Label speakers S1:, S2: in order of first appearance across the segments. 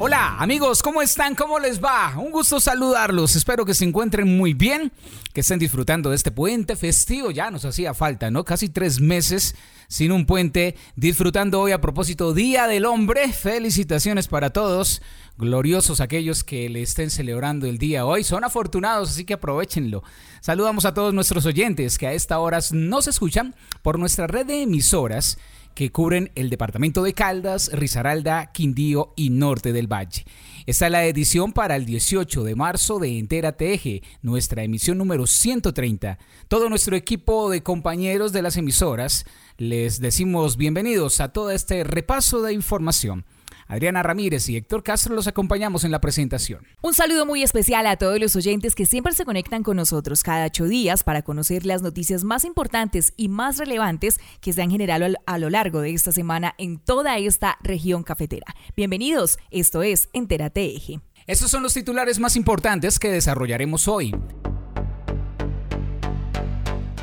S1: Hola amigos, ¿cómo están? ¿Cómo les va? Un gusto saludarlos. Espero que se encuentren muy bien, que estén disfrutando de este puente festivo. Ya nos hacía falta, ¿no? Casi tres meses sin un puente. Disfrutando hoy a propósito Día del Hombre. Felicitaciones para todos. Gloriosos aquellos que le estén celebrando el día hoy. Son afortunados, así que aprovechenlo. Saludamos a todos nuestros oyentes que a esta hora nos escuchan por nuestra red de emisoras que cubren el departamento de Caldas, Risaralda, Quindío y Norte del Valle. Esta es la edición para el 18 de marzo de Entera Eje, nuestra emisión número 130. Todo nuestro equipo de compañeros de las emisoras les decimos bienvenidos a todo este repaso de información. Adriana Ramírez y Héctor Castro los acompañamos en la presentación.
S2: Un saludo muy especial a todos los oyentes que siempre se conectan con nosotros cada ocho días para conocer las noticias más importantes y más relevantes que se han generado a lo largo de esta semana en toda esta región cafetera. Bienvenidos, esto es Entérate Eje.
S1: Estos son los titulares más importantes que desarrollaremos hoy.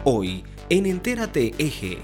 S3: Hoy, en Entérate Eje.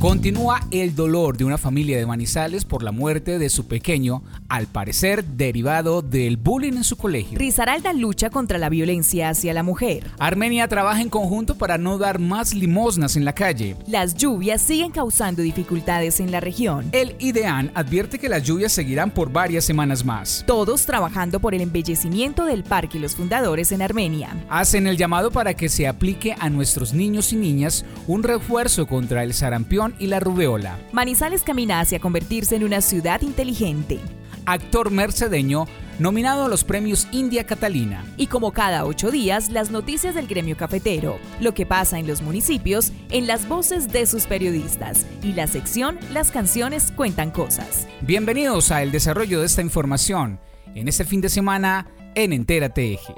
S1: Continúa el dolor de una familia de Manizales por la muerte de su pequeño, al parecer derivado del bullying en su colegio.
S2: Rizaralda lucha contra la violencia hacia la mujer.
S1: Armenia trabaja en conjunto para no dar más limosnas en la calle.
S2: Las lluvias siguen causando dificultades en la región.
S1: El IDEAN advierte que las lluvias seguirán por varias semanas más.
S2: Todos trabajando por el embellecimiento del parque y los fundadores en Armenia.
S1: Hacen el llamado para que se aplique a nuestros niños y niñas un refuerzo contra el sarampión y la rubeola.
S2: Manizales camina hacia convertirse en una ciudad inteligente.
S1: Actor mercedeño nominado a los premios India Catalina.
S2: Y como cada ocho días, las noticias del gremio cafetero, lo que pasa en los municipios, en las voces de sus periodistas y la sección Las canciones cuentan cosas.
S1: Bienvenidos a el desarrollo de esta información en este fin de semana en Entérate Eje.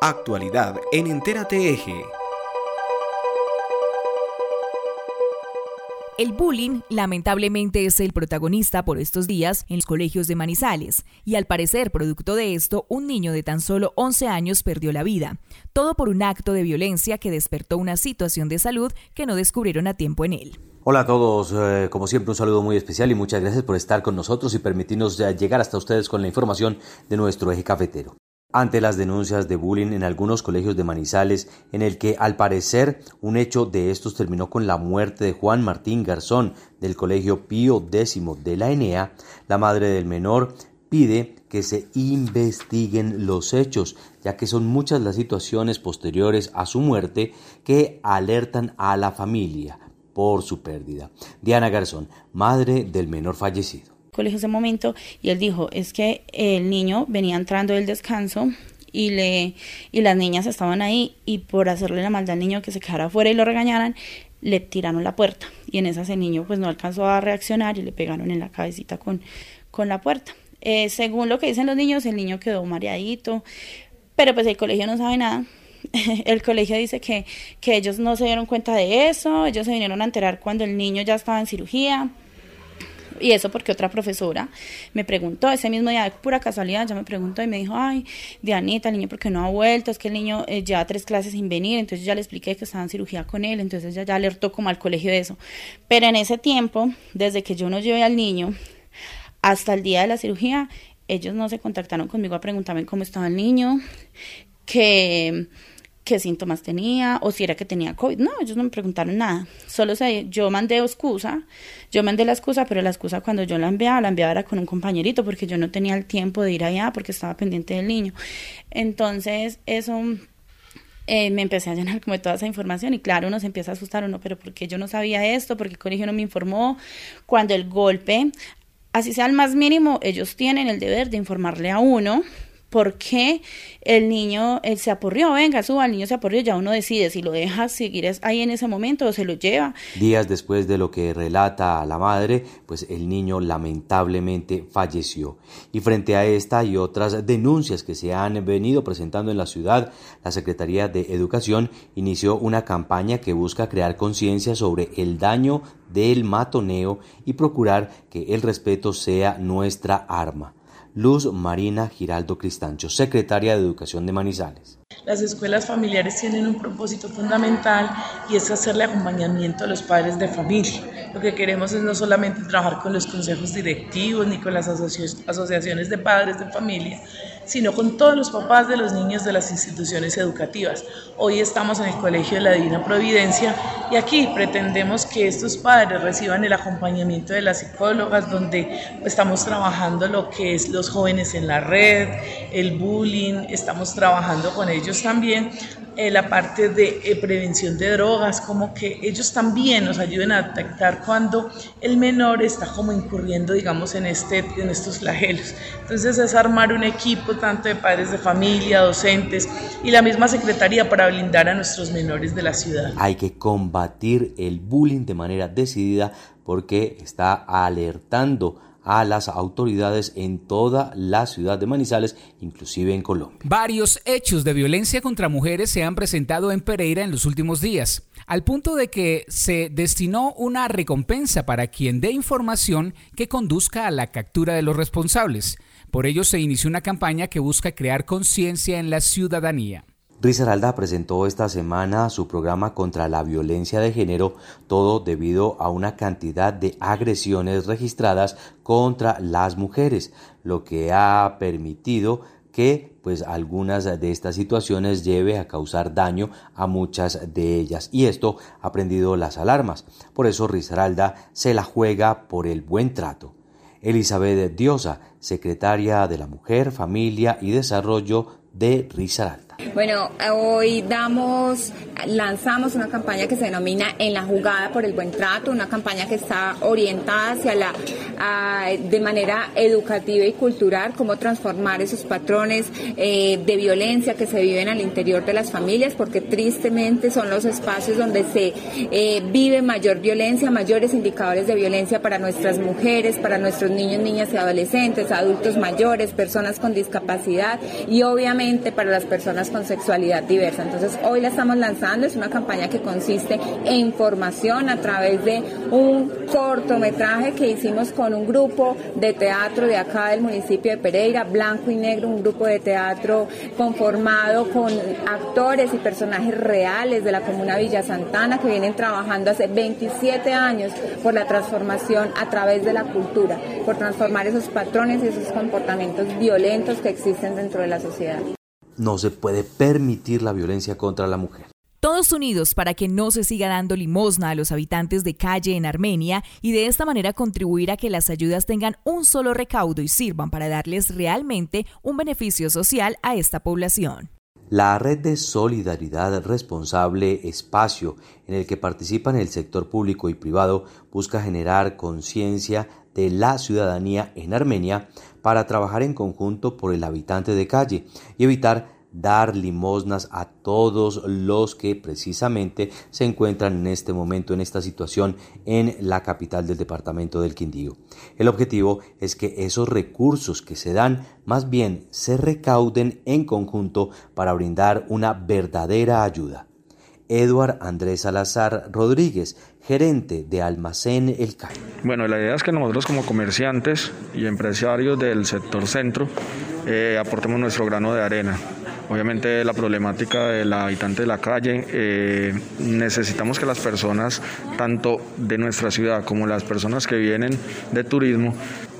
S3: Actualidad en Entérate Eje.
S2: El bullying lamentablemente es el protagonista por estos días en los colegios de Manizales y al parecer producto de esto un niño de tan solo 11 años perdió la vida, todo por un acto de violencia que despertó una situación de salud que no descubrieron a tiempo en él.
S4: Hola a todos, eh, como siempre un saludo muy especial y muchas gracias por estar con nosotros y permitirnos eh, llegar hasta ustedes con la información de nuestro eje cafetero ante las denuncias de bullying en algunos colegios de Manizales, en el que al parecer un hecho de estos terminó con la muerte de Juan Martín Garzón del Colegio Pío X de la ENEA, la madre del menor pide que se investiguen los hechos, ya que son muchas las situaciones posteriores a su muerte que alertan a la familia por su pérdida. Diana Garzón, madre del menor fallecido
S5: colegio ese momento y él dijo, es que el niño venía entrando del descanso y le y las niñas estaban ahí y por hacerle la maldad al niño que se quedara afuera y lo regañaran, le tiraron la puerta y en esa ese niño pues no alcanzó a reaccionar y le pegaron en la cabecita con, con la puerta. Eh, según lo que dicen los niños, el niño quedó mareadito, pero pues el colegio no sabe nada. el colegio dice que, que ellos no se dieron cuenta de eso, ellos se vinieron a enterar cuando el niño ya estaba en cirugía. Y eso porque otra profesora me preguntó, ese mismo día de pura casualidad, ya me preguntó y me dijo, ay, Dianita, el niño, ¿por qué no ha vuelto? Es que el niño eh, lleva tres clases sin venir, entonces ya le expliqué que estaba en cirugía con él, entonces ya, ya alertó como al colegio de eso. Pero en ese tiempo, desde que yo no llevé al niño hasta el día de la cirugía, ellos no se contactaron conmigo a preguntarme cómo estaba el niño, que qué síntomas tenía o si era que tenía COVID. No, ellos no me preguntaron nada. Solo sé, yo mandé excusa, yo mandé la excusa, pero la excusa cuando yo la enviaba, la enviaba era con un compañerito porque yo no tenía el tiempo de ir allá porque estaba pendiente del niño. Entonces, eso eh, me empecé a llenar como de toda esa información y claro, uno se empieza a asustar uno, pero ¿por qué yo no sabía esto? ¿Por qué el colegio no me informó? Cuando el golpe, así sea el más mínimo, ellos tienen el deber de informarle a uno ¿Por qué el niño se aporrió? Venga, suba, el niño se aporrió, ya uno decide si lo deja seguir ahí en ese momento o se lo lleva.
S4: Días después de lo que relata la madre, pues el niño lamentablemente falleció. Y frente a esta y otras denuncias que se han venido presentando en la ciudad, la Secretaría de Educación inició una campaña que busca crear conciencia sobre el daño del matoneo y procurar que el respeto sea nuestra arma. Luz Marina Giraldo Cristancho, secretaria de Educación de Manizales.
S6: Las escuelas familiares tienen un propósito fundamental y es hacerle acompañamiento a los padres de familia. Lo que queremos es no solamente trabajar con los consejos directivos ni con las asociaciones de padres de familia, sino con todos los papás de los niños de las instituciones educativas. Hoy estamos en el Colegio de la Divina Providencia y aquí pretendemos que estos padres reciban el acompañamiento de las psicólogas, donde estamos trabajando lo que es los jóvenes en la red, el bullying, estamos trabajando con ellos también eh, la parte de eh, prevención de drogas, como que ellos también nos ayuden a detectar cuando el menor está como incurriendo, digamos, en, este, en estos flagelos. Entonces es armar un equipo tanto de padres de familia, docentes y la misma secretaría para blindar a nuestros menores de la ciudad.
S4: Hay que combatir el bullying de manera decidida porque está alertando a las autoridades en toda la ciudad de Manizales, inclusive en Colombia.
S1: Varios hechos de violencia contra mujeres se han presentado en Pereira en los últimos días, al punto de que se destinó una recompensa para quien dé información que conduzca a la captura de los responsables. Por ello se inició una campaña que busca crear conciencia en la ciudadanía.
S4: Risaralda presentó esta semana su programa contra la violencia de género, todo debido a una cantidad de agresiones registradas contra las mujeres, lo que ha permitido que pues algunas de estas situaciones lleve a causar daño a muchas de ellas y esto ha prendido las alarmas. Por eso Risaralda se la juega por el buen trato. Elizabeth Diosa, secretaria de la Mujer, Familia y Desarrollo de Risaralda.
S7: Bueno, hoy damos, lanzamos una campaña que se denomina En la jugada por el buen trato, una campaña que está orientada hacia la, de manera educativa y cultural, cómo transformar esos patrones eh, de violencia que se viven al interior de las familias, porque tristemente son los espacios donde se eh, vive mayor violencia, mayores indicadores de violencia para nuestras mujeres, para nuestros niños, niñas y adolescentes, adultos mayores, personas con discapacidad y obviamente para las personas con sexualidad diversa. Entonces hoy la estamos lanzando, es una campaña que consiste en formación a través de un cortometraje que hicimos con un grupo de teatro de acá del municipio de Pereira, Blanco y Negro, un grupo de teatro conformado con actores y personajes reales de la comuna Villa Santana que vienen trabajando hace 27 años por la transformación a través de la cultura, por transformar esos patrones y esos comportamientos violentos que existen dentro de la sociedad.
S4: No se puede permitir la violencia contra la mujer.
S2: Todos unidos para que no se siga dando limosna a los habitantes de calle en Armenia y de esta manera contribuir a que las ayudas tengan un solo recaudo y sirvan para darles realmente un beneficio social a esta población.
S4: La red de solidaridad responsable espacio en el que participan el sector público y privado busca generar conciencia de la ciudadanía en Armenia para trabajar en conjunto por el habitante de calle y evitar dar limosnas a todos los que precisamente se encuentran en este momento en esta situación en la capital del departamento del Quindío. El objetivo es que esos recursos que se dan más bien se recauden en conjunto para brindar una verdadera ayuda. Eduard Andrés Salazar Rodríguez, gerente de Almacén El Cayo.
S8: Bueno, la idea es que nosotros como comerciantes y empresarios del sector centro eh, aportemos nuestro grano de arena. Obviamente la problemática del habitante de la calle, eh, necesitamos que las personas, tanto de nuestra ciudad como las personas que vienen de turismo,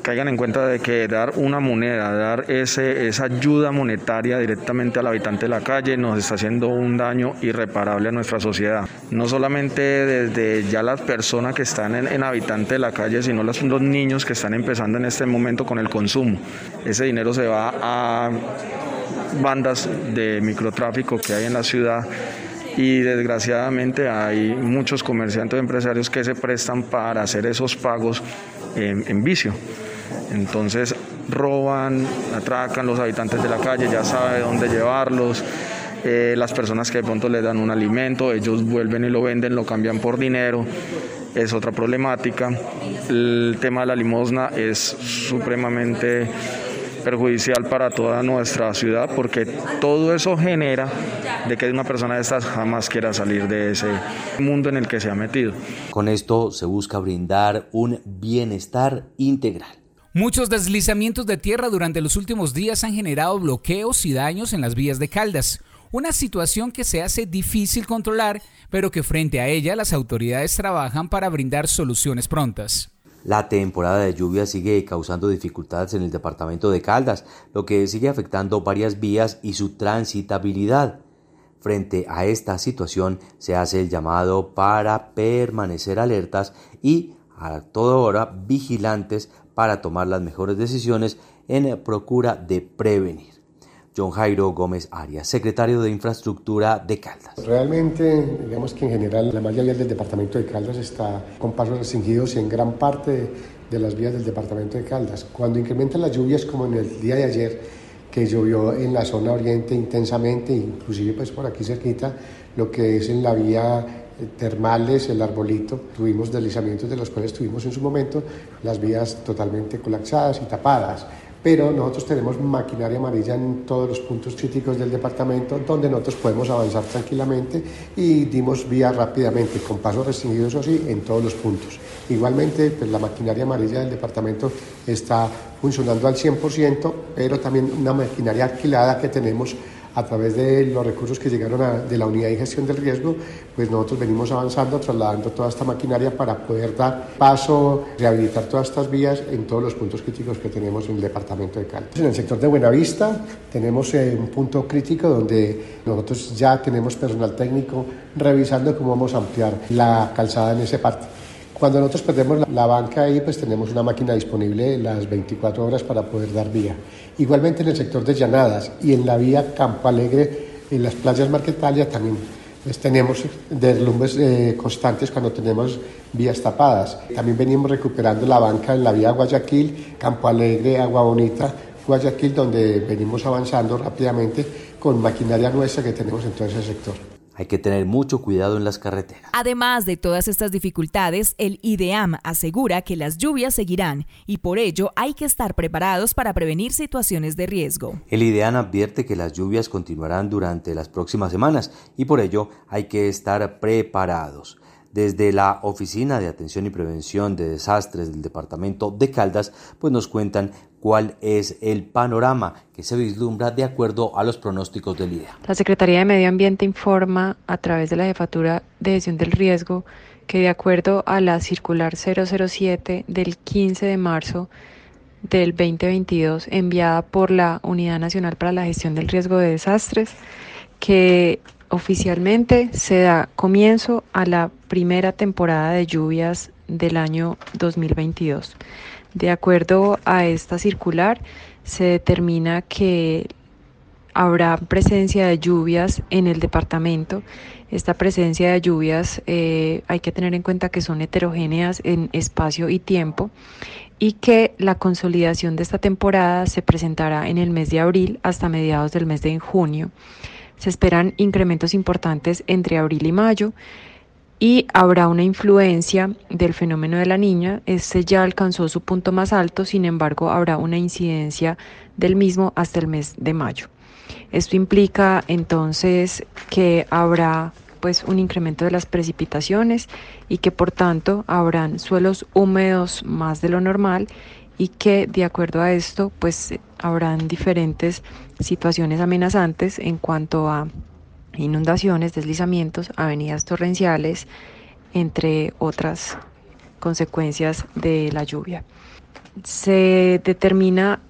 S8: caigan en cuenta de que dar una moneda, dar ese, esa ayuda monetaria directamente al habitante de la calle nos está haciendo un daño irreparable a nuestra sociedad. No solamente desde ya las personas que están en, habitante de la calle, sino los, los niños que están empezando en este momento con el consumo. Ese dinero se va a bandas de microtráfico que hay en la ciudad y desgraciadamente hay muchos comerciantes empresarios que se prestan para hacer esos pagos en vicio. Entonces roban, atracan los habitantes de la calle, ya sabe dónde llevarlos. Eh, las personas que de pronto les dan un alimento, ellos vuelven y lo venden, lo cambian por dinero, es otra problemática. El tema de la limosna es supremamente perjudicial para toda nuestra ciudad porque todo eso genera de que una persona de estas jamás quiera salir de ese mundo en el que se ha metido.
S4: Con esto se busca brindar un bienestar integral.
S1: Muchos deslizamientos de tierra durante los últimos días han generado bloqueos y daños en las vías de Caldas, una situación que se hace difícil controlar, pero que frente a ella las autoridades trabajan para brindar soluciones prontas.
S4: La temporada de lluvia sigue causando dificultades en el departamento de Caldas, lo que sigue afectando varias vías y su transitabilidad. Frente a esta situación se hace el llamado para permanecer alertas y a toda hora vigilantes para tomar las mejores decisiones en procura de prevenir. John Jairo Gómez Arias, secretario de Infraestructura de Caldas.
S9: Realmente, digamos que en general la mayoría del departamento de Caldas está con pasos restringidos en gran parte de las vías del departamento de Caldas. Cuando incrementan las lluvias, como en el día de ayer, que llovió en la zona oriente intensamente, inclusive pues por aquí cerquita, lo que es en la vía termales, el arbolito, tuvimos deslizamientos de los cuales tuvimos en su momento las vías totalmente colapsadas y tapadas pero nosotros tenemos maquinaria amarilla en todos los puntos críticos del departamento donde nosotros podemos avanzar tranquilamente y dimos vía rápidamente, con pasos restringidos o sí, en todos los puntos. Igualmente, pues, la maquinaria amarilla del departamento está funcionando al 100%, pero también una maquinaria alquilada que tenemos a través de los recursos que llegaron de la unidad de gestión del riesgo, pues nosotros venimos avanzando, trasladando toda esta maquinaria para poder dar paso, rehabilitar todas estas vías en todos los puntos críticos que tenemos en el departamento de Caldas. En el sector de Buenavista tenemos eh, un punto crítico donde nosotros ya tenemos personal técnico revisando cómo vamos a ampliar la calzada en ese parte. Cuando nosotros perdemos la banca ahí, pues tenemos una máquina disponible las 24 horas para poder dar vía. Igualmente en el sector de llanadas y en la vía Campo Alegre, en las playas Marquetalia también pues, tenemos derrumbes eh, constantes cuando tenemos vías tapadas. También venimos recuperando la banca en la vía Guayaquil, Campo Alegre, Agua Bonita, Guayaquil, donde venimos avanzando rápidamente con maquinaria nuestra que tenemos en todo ese sector.
S4: Hay que tener mucho cuidado en las carreteras.
S2: Además de todas estas dificultades, el IDEAM asegura que las lluvias seguirán y por ello hay que estar preparados para prevenir situaciones de riesgo.
S4: El IDEAM advierte que las lluvias continuarán durante las próximas semanas y por ello hay que estar preparados. Desde la Oficina de Atención y Prevención de Desastres del Departamento de Caldas, pues nos cuentan cuál es el panorama que se vislumbra de acuerdo a los pronósticos del IDEA.
S10: La Secretaría de Medio Ambiente informa a través de la Jefatura de Gestión del Riesgo que de acuerdo a la circular 007 del 15 de marzo del 2022 enviada por la Unidad Nacional para la Gestión del Riesgo de Desastres, que oficialmente se da comienzo a la primera temporada de lluvias del año 2022. De acuerdo a esta circular, se determina que habrá presencia de lluvias en el departamento. Esta presencia de lluvias eh, hay que tener en cuenta que son heterogéneas en espacio y tiempo y que la consolidación de esta temporada se presentará en el mes de abril hasta mediados del mes de junio. Se esperan incrementos importantes entre abril y mayo y habrá una influencia del fenómeno de la niña. Este ya alcanzó su punto más alto, sin embargo habrá una incidencia del mismo hasta el mes de mayo. Esto implica entonces que habrá pues un incremento de las precipitaciones y que por tanto habrán suelos húmedos más de lo normal y que de acuerdo a esto pues habrán diferentes situaciones amenazantes en cuanto a inundaciones, deslizamientos, avenidas torrenciales, entre otras consecuencias de la lluvia. Se determina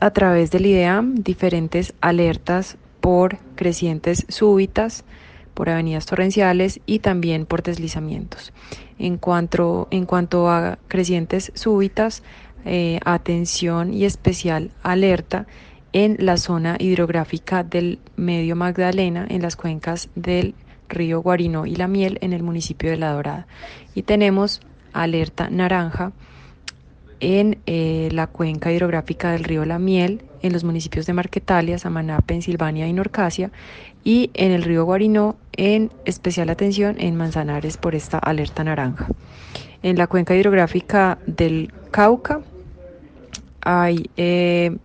S10: a través del IDEAM diferentes alertas por crecientes súbitas, por avenidas torrenciales y también por deslizamientos. En cuanto, a crecientes súbitas, eh, atención y especial alerta en la zona hidrográfica del medio Magdalena, en las cuencas del río Guarinó y La Miel, en el municipio de La Dorada. Y tenemos alerta naranja en eh, la cuenca hidrográfica del río La Miel, en los municipios de Marquetalia, Samaná, Pensilvania y Norcasia, y en el río Guarinó, en especial atención en Manzanares por esta alerta naranja. En la cuenca hidrográfica del Cauca hay eh,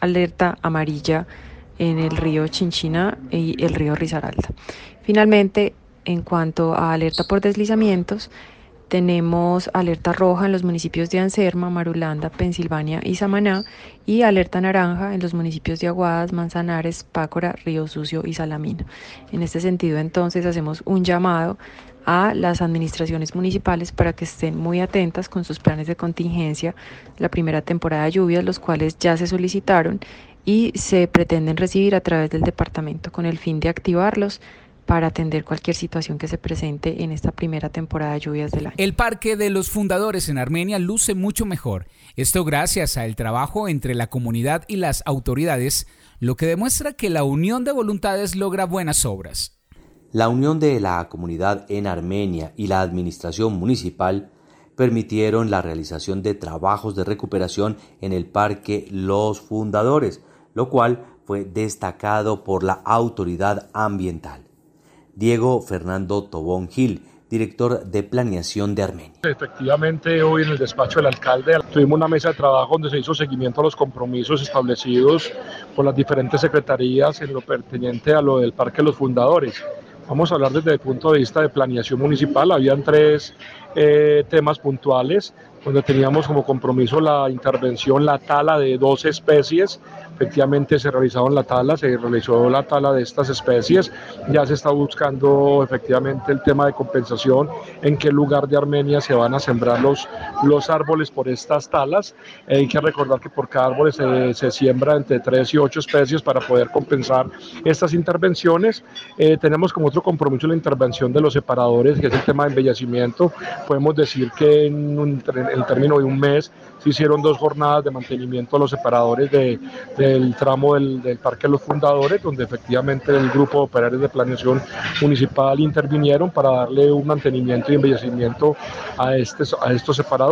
S10: alerta amarilla en el río Chinchina y el río Risaralda. Finalmente, en cuanto a alerta por deslizamientos, tenemos alerta roja en los municipios de Anserma, Marulanda, Pensilvania y Samaná y alerta naranja en los municipios de Aguadas, Manzanares, Pácora, Río Sucio y Salamina. En este sentido, entonces, hacemos un llamado a las administraciones municipales para que estén muy atentas con sus planes de contingencia la primera temporada de lluvias, los cuales ya se solicitaron y se pretenden recibir a través del departamento con el fin de activarlos para atender cualquier situación que se presente en esta primera temporada de lluvias del año.
S1: El Parque de los Fundadores en Armenia luce mucho mejor. Esto gracias al trabajo entre la comunidad y las autoridades, lo que demuestra que la unión de voluntades logra buenas obras.
S4: La unión de la comunidad en Armenia y la administración municipal permitieron la realización de trabajos de recuperación en el Parque Los Fundadores, lo cual fue destacado por la autoridad ambiental. Diego Fernando Tobón Gil, director de planeación de Armenia.
S11: Efectivamente, hoy en el despacho del alcalde tuvimos una mesa de trabajo donde se hizo seguimiento a los compromisos establecidos por las diferentes secretarías en lo pertinente a lo del Parque los Fundadores. Vamos a hablar desde el punto de vista de planeación municipal. Habían tres eh, temas puntuales donde teníamos como compromiso la intervención, la tala de dos especies efectivamente se realizaron la tala, se realizó la tala de estas especies, ya se está buscando efectivamente el tema de compensación, en qué lugar de Armenia se van a sembrar los, los árboles por estas talas. hay que recordar que por cada árbol se, se, siembra entre 3 y 8 especies para poder compensar estas intervenciones. Eh, tenemos como otro compromiso la intervención de los separadores, que es el tema de embellecimiento. Podemos decir que en, un, en el término de un mes se hicieron dos jornadas de mantenimiento de los separadores de, del tramo del, del, Parque de los Fundadores, donde efectivamente el grupo de operarios de planeación municipal intervinieron para darle un mantenimiento y embellecimiento a, este, a estos separadores.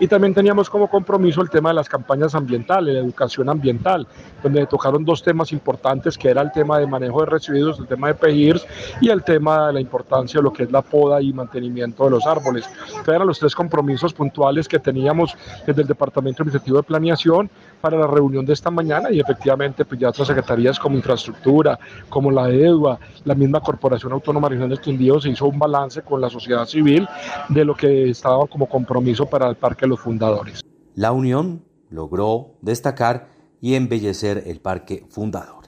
S11: Y también teníamos como compromiso el tema de las campañas ambientales, la educación ambiental, donde tocaron dos temas importantes, que era el tema de manejo de residuos, el tema de PEGIRS y el tema de la importancia de lo que es la poda y mantenimiento de los árboles. Entonces eran los tres compromisos puntuales que teníamos desde el Departamento Administrativo de Planeación para la reunión de esta mañana y efectivamente pues ya otras secretarías como infraestructura, como la EDUA, la misma Corporación Autónoma Regional del se hizo un balance con la sociedad civil de lo que estaba como compromiso para el Parque los fundadores.
S4: La unión logró destacar y embellecer el Parque Fundadores.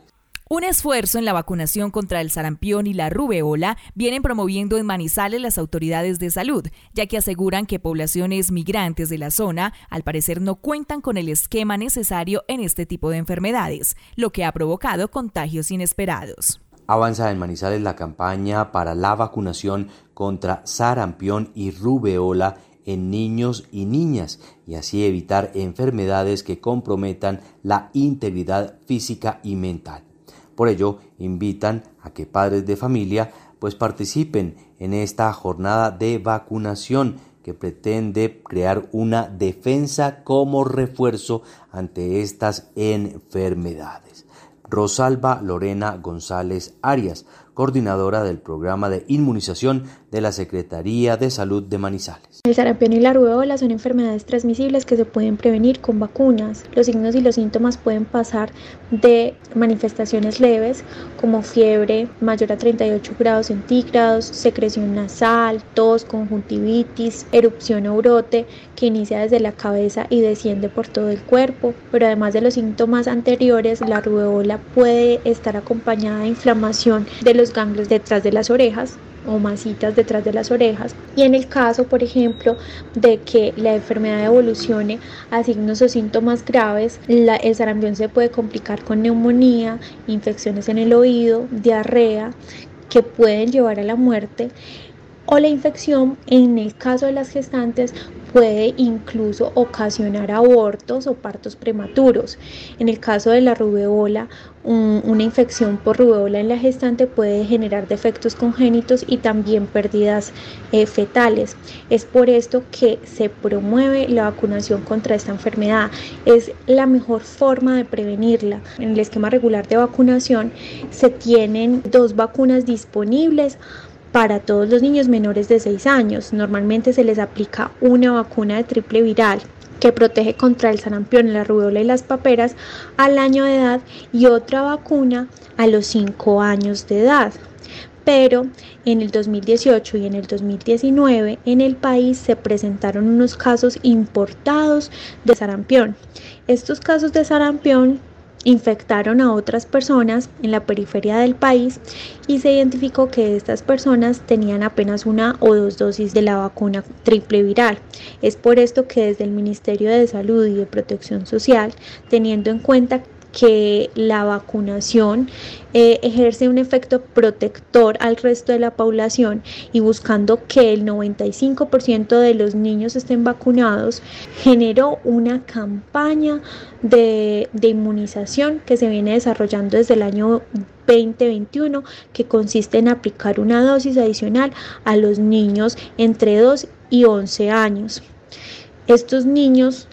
S2: Un esfuerzo en la vacunación contra el sarampión y la rubeola vienen promoviendo en Manizales las autoridades de salud, ya que aseguran que poblaciones migrantes de la zona al parecer no cuentan con el esquema necesario en este tipo de enfermedades, lo que ha provocado contagios inesperados.
S4: Avanza en Manizales la campaña para la vacunación contra sarampión y rubeola en niños y niñas y así evitar enfermedades que comprometan la integridad física y mental. Por ello, invitan a que padres de familia pues participen en esta jornada de vacunación que pretende crear una defensa como refuerzo ante estas enfermedades. Rosalba Lorena González Arias, coordinadora del programa de inmunización de la Secretaría de Salud de Manizales.
S12: El sarampión y la rubéola son enfermedades transmisibles que se pueden prevenir con vacunas. Los signos y los síntomas pueden pasar de manifestaciones leves como fiebre mayor a 38 grados centígrados, secreción nasal, tos, conjuntivitis, erupción o brote que inicia desde la cabeza y desciende por todo el cuerpo. Pero además de los síntomas anteriores, la rubéola puede estar acompañada de inflamación de los ganglios detrás de las orejas o masitas detrás de las orejas. Y en el caso por ejemplo de que la enfermedad evolucione a signos o síntomas graves el sarampión se puede complicar con neumonía infecciones en el oído diarrea que pueden llevar a la muerte o la infección en el caso de las gestantes puede incluso ocasionar abortos o partos prematuros. En el caso de la rubeola, una infección por rubeola en la gestante puede generar defectos congénitos y también pérdidas eh, fetales. Es por esto que se promueve la vacunación contra esta enfermedad. Es la mejor forma de prevenirla. En el esquema regular de vacunación se tienen dos vacunas disponibles para todos los niños menores de 6 años. Normalmente se les aplica una vacuna de triple viral que protege contra el sarampión, la rubéola y las paperas al año de edad y otra vacuna a los 5 años de edad. Pero en el 2018 y en el 2019 en el país se presentaron unos casos importados de sarampión. Estos casos de sarampión infectaron a otras personas en la periferia del país y se identificó que estas personas tenían apenas una o dos dosis de la vacuna triple viral. Es por esto que desde el Ministerio de Salud y de Protección Social, teniendo en cuenta que la vacunación eh, ejerce un efecto protector al resto de la población y buscando que el 95% de los niños estén vacunados, generó una campaña de, de inmunización que se viene desarrollando desde el año 2021 que consiste en aplicar una dosis adicional a los niños entre 2 y 11 años. Estos niños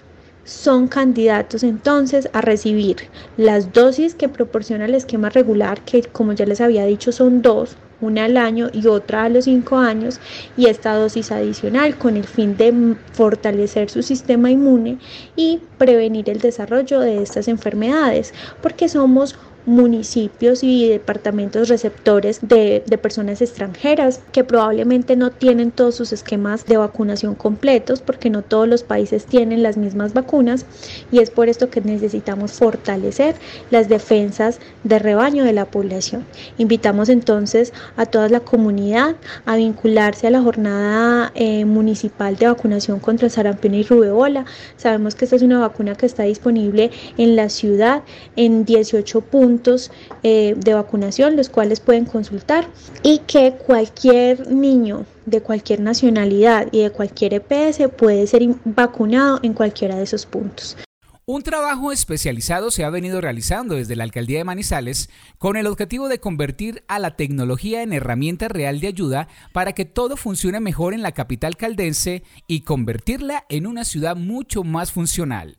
S12: son candidatos entonces a recibir las dosis que proporciona el esquema regular, que como ya les había dicho son dos, una al año y otra a los cinco años, y esta dosis adicional con el fin de fortalecer su sistema inmune y prevenir el desarrollo de estas enfermedades, porque somos municipios y departamentos receptores de, personas extranjeras que probablemente no tienen todos sus esquemas de vacunación completos porque no todos los países tienen las mismas vacunas y es por esto que necesitamos fortalecer las defensas de rebaño de la población. Invitamos entonces a toda la comunidad a vincularse a la jornada eh, municipal de vacunación contra sarampión y rubeola. Sabemos que esta es una vacuna que está disponible en la ciudad en 18 puntos eh, de vacunación, los cuales pueden consultar y que cualquier niño de cualquier nacionalidad y de cualquier EPS puede ser vacunado en cualquiera de esos puntos.
S1: Un trabajo especializado se ha venido realizando desde la Alcaldía de Manizales con el objetivo de convertir a la tecnología en herramienta real de ayuda para que todo funcione mejor en la capital caldense y convertirla en una ciudad mucho más funcional.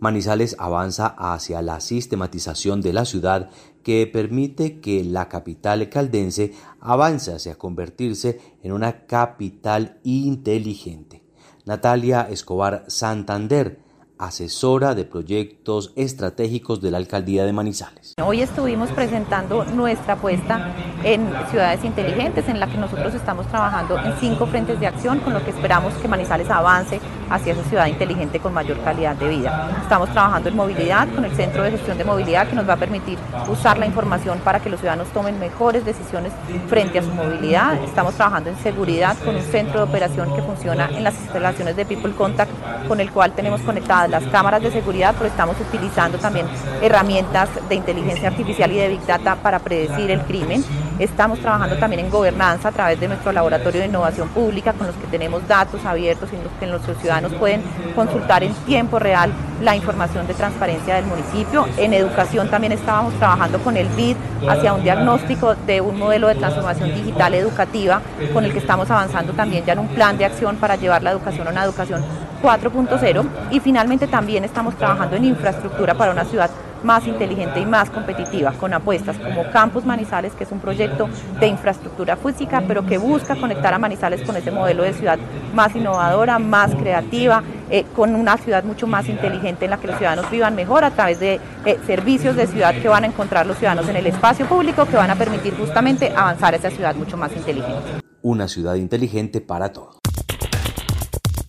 S4: Manizales avanza hacia la sistematización de la ciudad que permite que la capital caldense avance hacia convertirse en una capital inteligente. Natalia Escobar Santander, asesora de proyectos estratégicos de la Alcaldía de Manizales.
S13: Hoy estuvimos presentando nuestra apuesta en ciudades inteligentes, en la que nosotros estamos trabajando en cinco frentes de acción, con lo que esperamos que Manizales avance hacia esa ciudad inteligente con mayor calidad de vida. Estamos trabajando en movilidad con el Centro de Gestión de Movilidad, que nos va a permitir usar la información para que los ciudadanos tomen mejores decisiones frente a su movilidad. Estamos trabajando en seguridad con un centro de operación que funciona en las instalaciones de People Contact, con el cual tenemos conectadas las cámaras de seguridad, pero estamos utilizando también herramientas de inteligencia artificial y de Big Data para predecir el crimen. Estamos trabajando también en gobernanza a través de nuestro laboratorio de innovación pública, con los que tenemos datos abiertos en los que nuestros ciudadanos pueden consultar en tiempo real la información de transparencia del municipio. En educación también estábamos trabajando con el BID hacia un diagnóstico de un modelo de transformación digital educativa, con el que estamos avanzando también ya en un plan de acción para llevar la educación a una educación 4.0 y finalmente también estamos trabajando en infraestructura para una ciudad más inteligente y más competitiva, con apuestas como Campus Manizales, que es un proyecto de infraestructura física, pero que busca conectar a Manizales con ese modelo de ciudad más innovadora, más creativa, eh, con una ciudad mucho más inteligente en la que los ciudadanos vivan mejor a través de eh, servicios de ciudad que van a encontrar los ciudadanos en el espacio público, que van a permitir justamente avanzar a esa ciudad mucho más inteligente.
S4: Una ciudad inteligente para todos.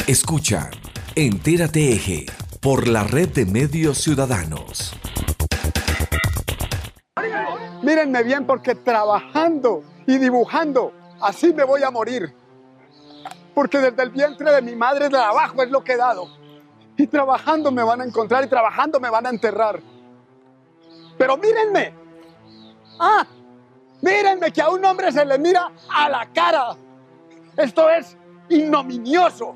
S3: Escucha Entérate Eje por la red de medios ciudadanos.
S14: Mírenme bien porque trabajando y dibujando, así me voy a morir. Porque desde el vientre de mi madre trabajo es lo que he dado. Y trabajando me van a encontrar y trabajando me van a enterrar. Pero mírenme. Ah, mírenme que a un hombre se le mira a la cara. Esto es ignominioso.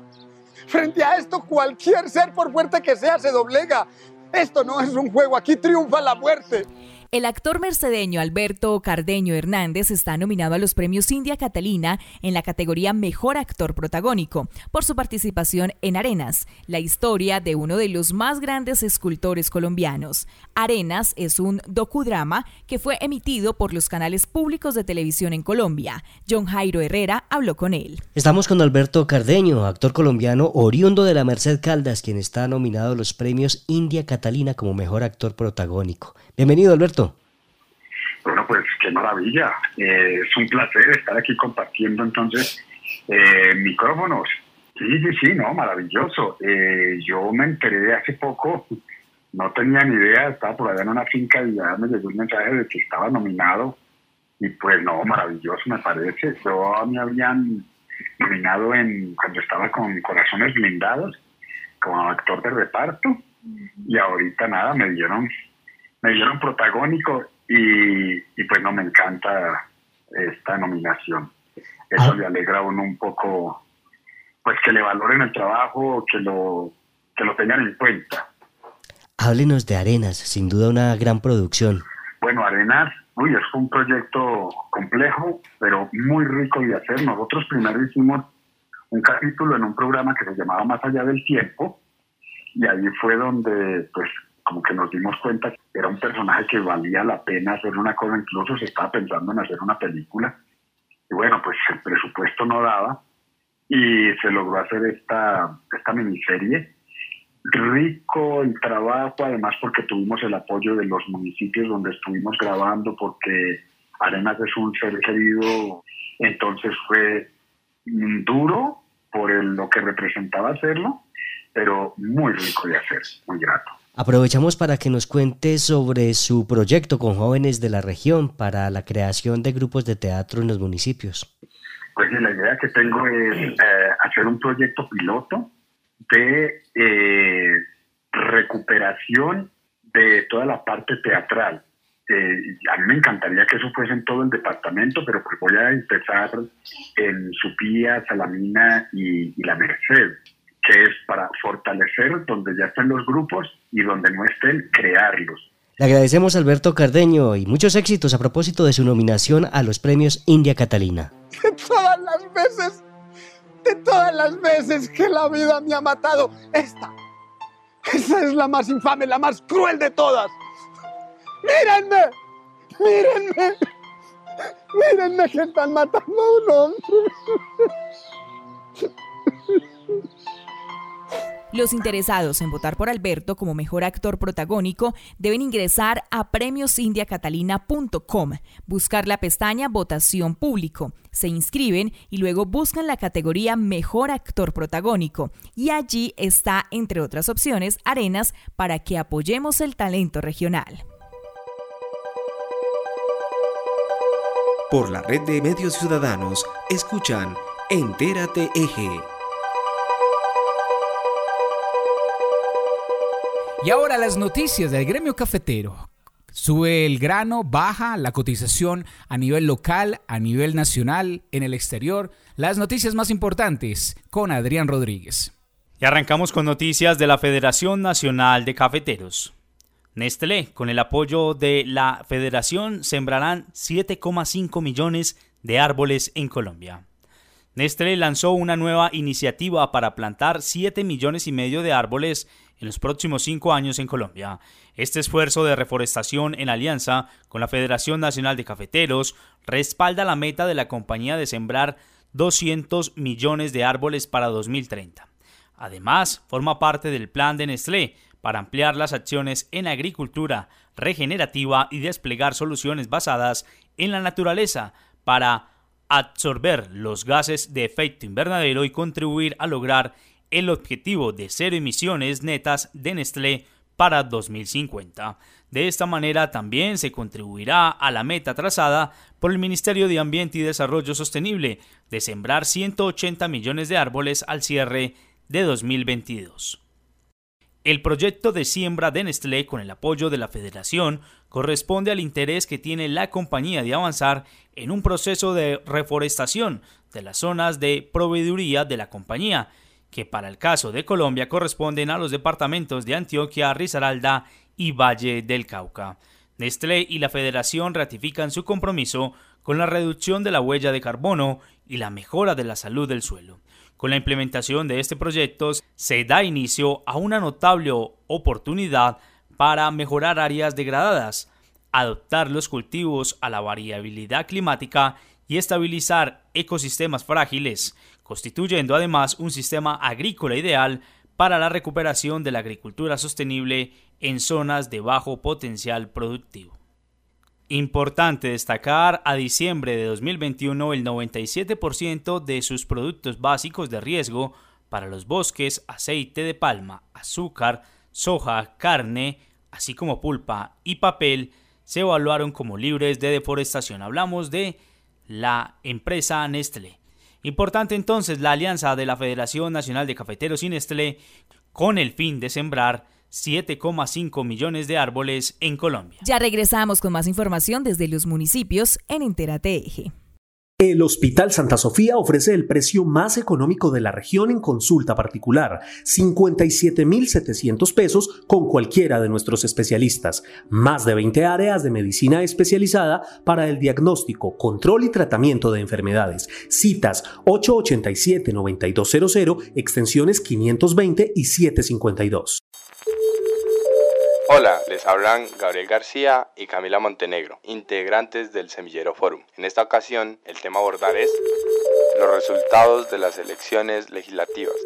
S14: Frente a esto, cualquier ser, por fuerte que sea, se doblega. Esto no es un juego, aquí triunfa la muerte.
S2: El actor mercedeño Alberto Cardeño Hernández está nominado a los premios India Catalina en la categoría Mejor Actor Protagónico por su participación en Arenas, la historia de uno de los más grandes escultores colombianos. Arenas es un docudrama que fue emitido por los canales públicos de televisión en Colombia. John Jairo Herrera habló con él.
S15: Estamos con Alberto Cardeño, actor colombiano oriundo de la Merced Caldas, quien está nominado a los premios India Catalina como Mejor Actor Protagónico. Bienvenido, Alberto.
S16: Bueno, pues qué maravilla. Eh, es un placer estar aquí compartiendo entonces eh, micrófonos. Sí, sí, sí, no, maravilloso. Eh, yo me enteré hace poco, no tenía ni idea, estaba por allá en una finca y ya me llegó un mensaje de que estaba nominado. Y pues no, maravilloso me parece. Yo me habían nominado en cuando estaba con Corazones Blindados como actor de reparto y ahorita nada, me dieron me dieron protagónico y, pues no me encanta esta nominación. Eso ah. le alegra a uno un poco, pues que le valoren el trabajo, que lo, que lo tengan en cuenta.
S15: Háblenos de Arenas, sin duda una gran producción.
S16: Bueno, Arenas, uy, es un proyecto complejo, pero muy rico de hacer. Nosotros primero hicimos un capítulo en un programa que se llamaba Más allá del tiempo, y ahí fue donde pues como que nos dimos cuenta que era un personaje que valía la pena hacer una cosa, incluso se estaba pensando en hacer una película. Y bueno, pues el presupuesto no daba y se logró hacer esta, esta miniserie. Rico el trabajo, además porque tuvimos el apoyo de los municipios donde estuvimos grabando, porque Arenas es un ser querido, entonces fue duro por lo que representaba hacerlo, pero muy rico de hacer, muy grato.
S15: Aprovechamos para que nos cuente sobre su proyecto con jóvenes de la región para la creación de grupos de teatro en los municipios.
S16: Pues la idea que tengo es eh, hacer un proyecto piloto de eh, recuperación de toda la parte teatral. Eh, a mí me encantaría que eso fuese en todo el departamento, pero pues voy a empezar en Supía, Salamina y La Merced que es para fortalecer donde ya están los grupos y donde no estén, crearlos.
S15: Le agradecemos a Alberto Cardeño y muchos éxitos a propósito de su nominación a los premios India Catalina.
S14: De todas las veces, de todas las veces que la vida me ha matado, esta, esa es la más infame, la más cruel de todas. Mírenme, mírenme, mírenme que están matando a un hombre.
S2: Los interesados en votar por Alberto como mejor actor protagónico deben ingresar a premiosindiacatalina.com, buscar la pestaña Votación Público, se inscriben y luego buscan la categoría Mejor Actor Protagónico. Y allí está, entre otras opciones, Arenas para que apoyemos el talento regional.
S3: Por la red de medios ciudadanos, escuchan Entérate Eje
S1: Y ahora las noticias del gremio cafetero. Sube el grano, baja la cotización a nivel local, a nivel nacional, en el exterior. Las noticias más importantes con Adrián Rodríguez.
S17: Y arrancamos con noticias de la Federación Nacional de Cafeteros. Nestlé, con el apoyo de la Federación, sembrarán 7,5 millones de árboles en Colombia. Nestlé lanzó una nueva iniciativa para plantar 7 millones y medio de árboles en los próximos cinco años en Colombia. Este esfuerzo de reforestación en alianza con la Federación Nacional de Cafeteros respalda la meta de la compañía de sembrar 200 millones de árboles para 2030. Además, forma parte del plan de Nestlé para ampliar las acciones en agricultura regenerativa y desplegar soluciones basadas en la naturaleza para absorber los gases de efecto invernadero y contribuir a lograr el objetivo de cero emisiones netas de Nestlé para 2050. De esta manera también se contribuirá a la meta trazada por el Ministerio de Ambiente y Desarrollo Sostenible de sembrar 180 millones de árboles al cierre de 2022. El proyecto de siembra de Nestlé con el apoyo de la Federación corresponde al interés que tiene la compañía de avanzar en un proceso de reforestación de las zonas de proveeduría de la compañía que para el caso de Colombia corresponden a los departamentos de Antioquia, Risaralda y Valle del Cauca. Nestlé y la Federación ratifican su compromiso con la reducción de la huella de carbono y la mejora de la salud del suelo. Con la implementación de este proyecto se da inicio a una notable oportunidad para mejorar áreas degradadas, adaptar los cultivos a la variabilidad climática y estabilizar ecosistemas frágiles, constituyendo además un sistema agrícola ideal para la recuperación de la agricultura sostenible en zonas de bajo potencial productivo. Importante destacar, a diciembre de 2021 el 97% de sus productos básicos de riesgo para los bosques, aceite de palma, azúcar, soja, carne, así como pulpa y papel, se evaluaron como libres de deforestación. Hablamos de la empresa Nestlé. Importante entonces la alianza de la Federación Nacional de Cafeteros y Nestlé con el fin de sembrar 7,5 millones de árboles en Colombia.
S2: Ya regresamos con más información desde los municipios en Entérate Eje.
S18: El Hospital Santa Sofía ofrece el precio más económico de la región en consulta particular, 57.700 pesos con cualquiera de nuestros especialistas. Más de 20 áreas de medicina especializada para el diagnóstico, control y tratamiento de enfermedades. Citas 887-9200, extensiones 520 y 752.
S19: Hola, les hablan Gabriel García y Camila Montenegro, integrantes del Semillero Forum. En esta ocasión, el tema a abordar es los resultados de las elecciones legislativas.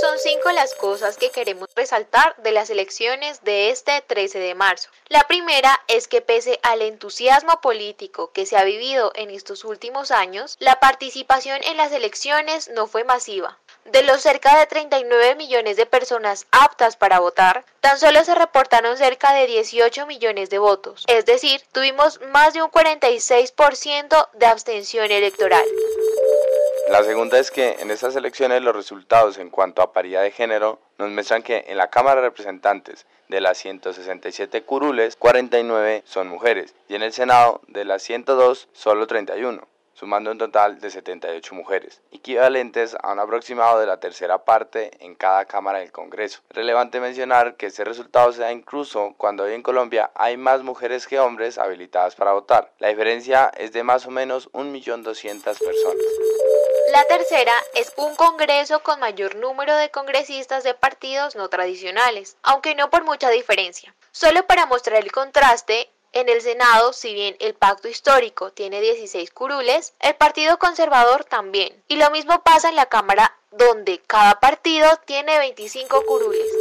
S20: Son cinco las cosas que queremos resaltar de las elecciones de este 13 de marzo. La primera es que pese al entusiasmo político que se ha vivido en estos últimos años, la participación en las elecciones no fue masiva. De los cerca de 39 millones de personas aptas para votar, tan solo se reportaron cerca de 18 millones de votos, es decir, tuvimos más de un 46% de abstención electoral.
S19: La segunda es que en estas elecciones los resultados en cuanto a paridad de género nos muestran que en la Cámara de Representantes de las 167 curules, 49 son mujeres y en el Senado de las 102 solo 31 sumando un total de 78 mujeres, equivalentes a un aproximado de la tercera parte en cada Cámara del Congreso. Relevante mencionar que este resultado se da incluso cuando hoy en Colombia hay más mujeres que hombres habilitadas para votar. La diferencia es de más o menos 1.200.000 personas.
S20: La tercera es un Congreso con mayor número de congresistas de partidos no tradicionales, aunque no por mucha diferencia. Solo para mostrar el contraste, en el Senado, si bien el pacto histórico tiene 16 curules, el Partido Conservador también. Y lo mismo pasa en la Cámara, donde cada partido tiene 25 curules.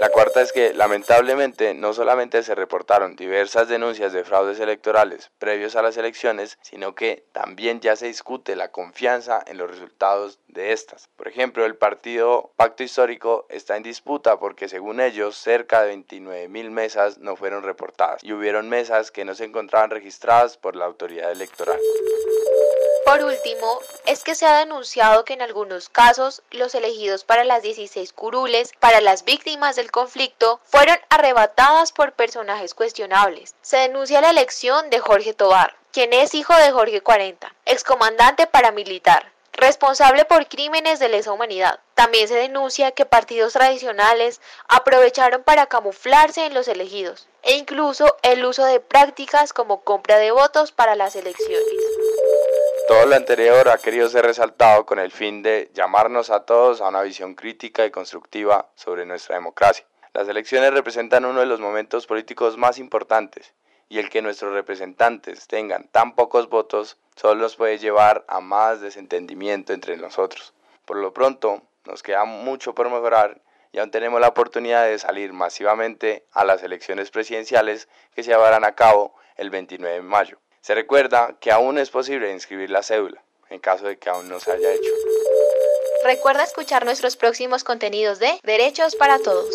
S19: La cuarta es que, lamentablemente, no solamente se reportaron diversas denuncias de fraudes electorales previos a las elecciones, sino que también ya se discute la confianza en los resultados de estas. Por ejemplo, el partido Pacto Histórico está en disputa porque, según ellos, cerca de 29 mil mesas no fueron reportadas y hubieron mesas que no se encontraban registradas por la autoridad electoral.
S20: Por último, es que se ha denunciado que en algunos casos los elegidos para las 16 curules, para las víctimas del conflicto, fueron arrebatadas por personajes cuestionables. Se denuncia la elección de Jorge Tobar, quien es hijo de Jorge 40, excomandante paramilitar, responsable por crímenes de lesa humanidad. También se denuncia que partidos tradicionales aprovecharon para camuflarse en los elegidos e incluso el uso de prácticas como compra de votos para las elecciones.
S19: Todo lo anterior ha querido ser resaltado con el fin de llamarnos a todos a una visión crítica y constructiva sobre nuestra democracia. Las elecciones representan uno de los momentos políticos más importantes y el que nuestros representantes tengan tan pocos votos solo nos puede llevar a más desentendimiento entre nosotros. Por lo pronto, nos queda mucho por mejorar y aún tenemos la oportunidad de salir masivamente a las elecciones presidenciales que se llevarán a cabo el 29 de mayo. Se recuerda que aún es posible inscribir la cédula, en caso de que aún no se haya hecho.
S20: Recuerda escuchar nuestros próximos contenidos de Derechos para Todos.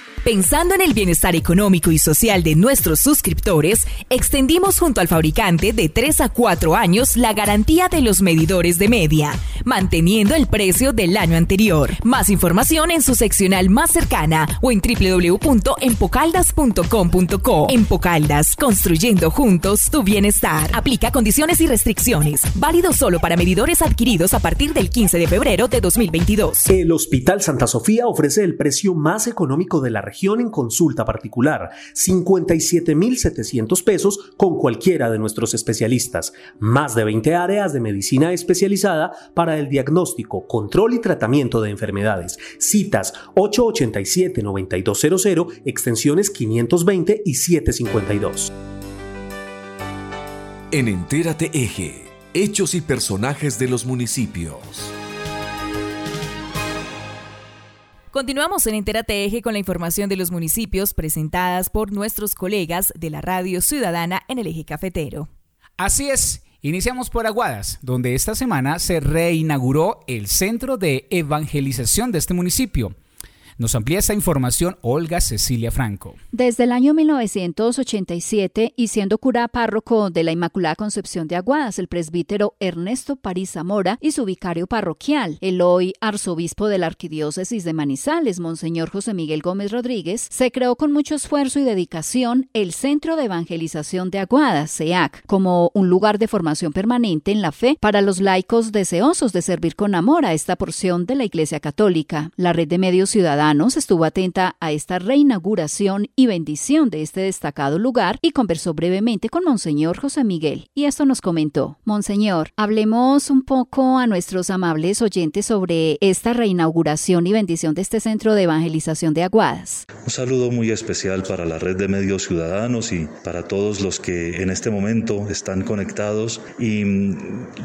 S2: Pensando en el bienestar económico y social de nuestros suscriptores, extendimos junto al fabricante de 3 a 4 años la garantía de los medidores de media, manteniendo el precio del año anterior. Más información en su seccional más cercana o en www.empocaldas.com.co. Empocaldas, construyendo juntos tu bienestar. Aplica condiciones y restricciones. Válido solo para medidores adquiridos a partir del 15 de febrero de 2022.
S18: El Hospital Santa Sofía ofrece el precio más económico de la región en consulta particular, 57.700 pesos con cualquiera de nuestros especialistas, más de 20 áreas de medicina especializada para el diagnóstico, control y tratamiento de enfermedades. Citas 887-9200, extensiones 520 y 752.
S21: En Entérate Eje, hechos y personajes de los municipios.
S2: Continuamos en Entérate Eje con la información de los municipios presentadas por nuestros colegas de la Radio Ciudadana en el Eje Cafetero.
S1: Así es, iniciamos por Aguadas, donde esta semana se reinauguró el centro de evangelización de este municipio. Nos amplía esta información Olga Cecilia Franco.
S22: Desde el año 1987 y siendo cura párroco de la Inmaculada Concepción de Aguadas, el presbítero Ernesto París Zamora y su vicario parroquial, el hoy arzobispo de la Arquidiócesis de Manizales, Monseñor José Miguel Gómez Rodríguez, se creó con mucho esfuerzo y dedicación el Centro de Evangelización de Aguadas, CEAC, como un lugar de formación permanente en la fe para los laicos deseosos de servir con amor a esta porción de la Iglesia Católica. La red de medios ciudadanos estuvo atenta a esta reinauguración y bendición de este destacado lugar y conversó brevemente con Monseñor José Miguel. Y esto nos comentó. Monseñor, hablemos un poco a nuestros amables oyentes sobre esta reinauguración y bendición de este centro de evangelización de Aguadas.
S23: Un saludo muy especial para la red de medios ciudadanos y para todos los que en este momento están conectados y mm,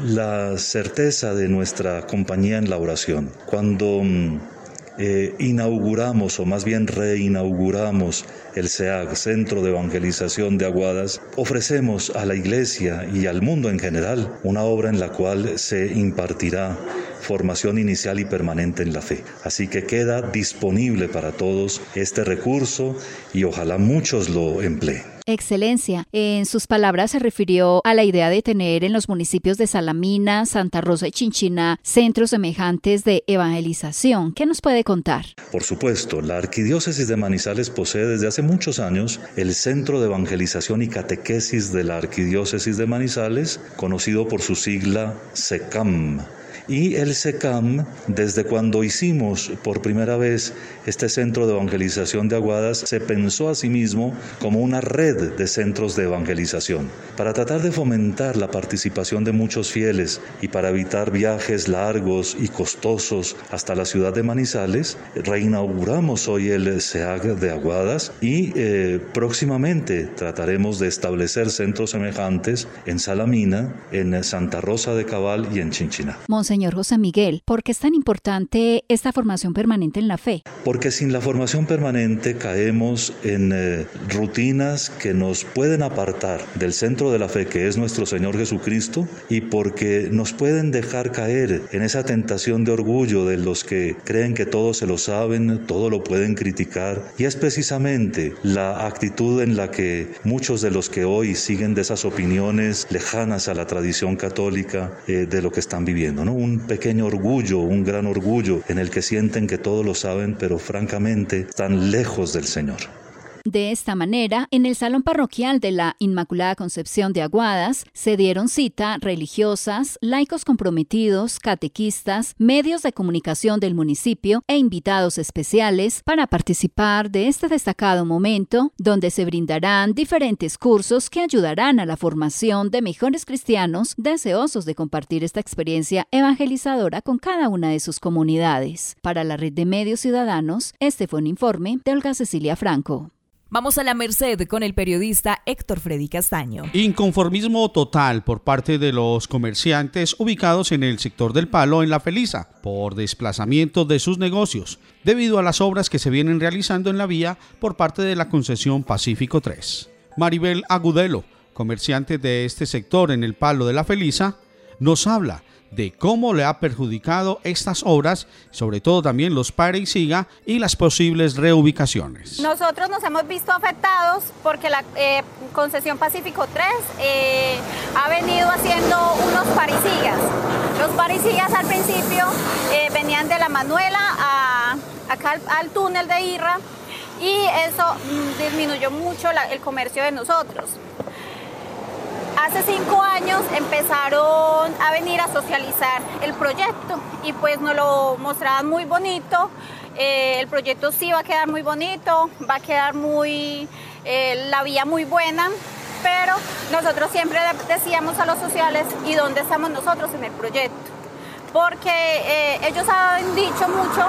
S23: la certeza de nuestra compañía en la oración. Cuando mm, eh, inauguramos o más bien reinauguramos el SEAG, Centro de Evangelización de Aguadas, ofrecemos a la Iglesia y al mundo en general una obra en la cual se impartirá formación inicial y permanente en la fe. Así que queda disponible para todos este recurso y ojalá muchos lo empleen.
S22: Excelencia, en sus palabras se refirió a la idea de tener en los municipios de Salamina, Santa Rosa y Chinchina centros semejantes de evangelización. ¿Qué nos puede contar?
S23: Por supuesto, la Arquidiócesis de Manizales posee desde hace muchos años el Centro de Evangelización y Catequesis de la Arquidiócesis de Manizales, conocido por su sigla SECAM y el SECAM, desde cuando hicimos por primera vez este centro de evangelización de Aguadas, se pensó a sí mismo como una red de centros de evangelización. Para tratar de fomentar la participación de muchos fieles y para evitar viajes largos y costosos hasta la ciudad de Manizales, reinauguramos hoy el SEAG de Aguadas y eh, próximamente trataremos de establecer centros semejantes en Salamina, en Santa Rosa de Cabal y en Chinchina
S22: señor José Miguel, ¿por qué es tan importante esta formación permanente en la fe?
S23: Porque sin la formación permanente caemos en eh, rutinas que nos pueden apartar del centro de la fe que es nuestro Señor Jesucristo y porque nos pueden dejar caer en esa tentación de orgullo de los que creen que todo se lo saben, todo lo pueden criticar y es precisamente la actitud en la que muchos de los que hoy siguen de esas opiniones lejanas a la tradición católica eh, de lo que están viviendo, ¿no? Un pequeño orgullo, un gran orgullo en el que sienten que todo lo saben, pero francamente están lejos del Señor.
S22: De esta manera, en el Salón Parroquial de la Inmaculada Concepción de Aguadas se dieron cita religiosas, laicos comprometidos, catequistas, medios de comunicación del municipio e invitados especiales para participar de este destacado momento donde se brindarán diferentes cursos que ayudarán a la formación de mejores cristianos deseosos de compartir esta experiencia evangelizadora con cada una de sus comunidades. Para la red de medios ciudadanos, este fue un informe de Olga Cecilia Franco.
S2: Vamos a la Merced con el periodista Héctor Freddy Castaño.
S24: Inconformismo total por parte de los comerciantes ubicados en el sector del Palo en La Feliza por desplazamiento de sus negocios debido a las obras que se vienen realizando en la vía por parte de la concesión Pacífico 3. Maribel Agudelo, comerciante de este sector en el Palo de La Feliza, nos habla de cómo le ha perjudicado estas obras, sobre todo también los pare y siga y las posibles reubicaciones.
S25: Nosotros nos hemos visto afectados porque la eh, concesión Pacífico 3 eh, ha venido haciendo unos parisigas. Los parisigas al principio eh, venían de la Manuela a, acá al, túnel de Irra y eso mm, disminuyó mucho el comercio de nosotros. Hace cinco años empezaron a venir a socializar el proyecto y pues nos lo mostraban muy bonito. Eh, el proyecto sí va a quedar muy bonito, va a quedar muy, eh, la vía muy buena, pero nosotros siempre decíamos a los sociales, ¿y dónde estamos nosotros en el proyecto? Porque eh, ellos han dicho mucho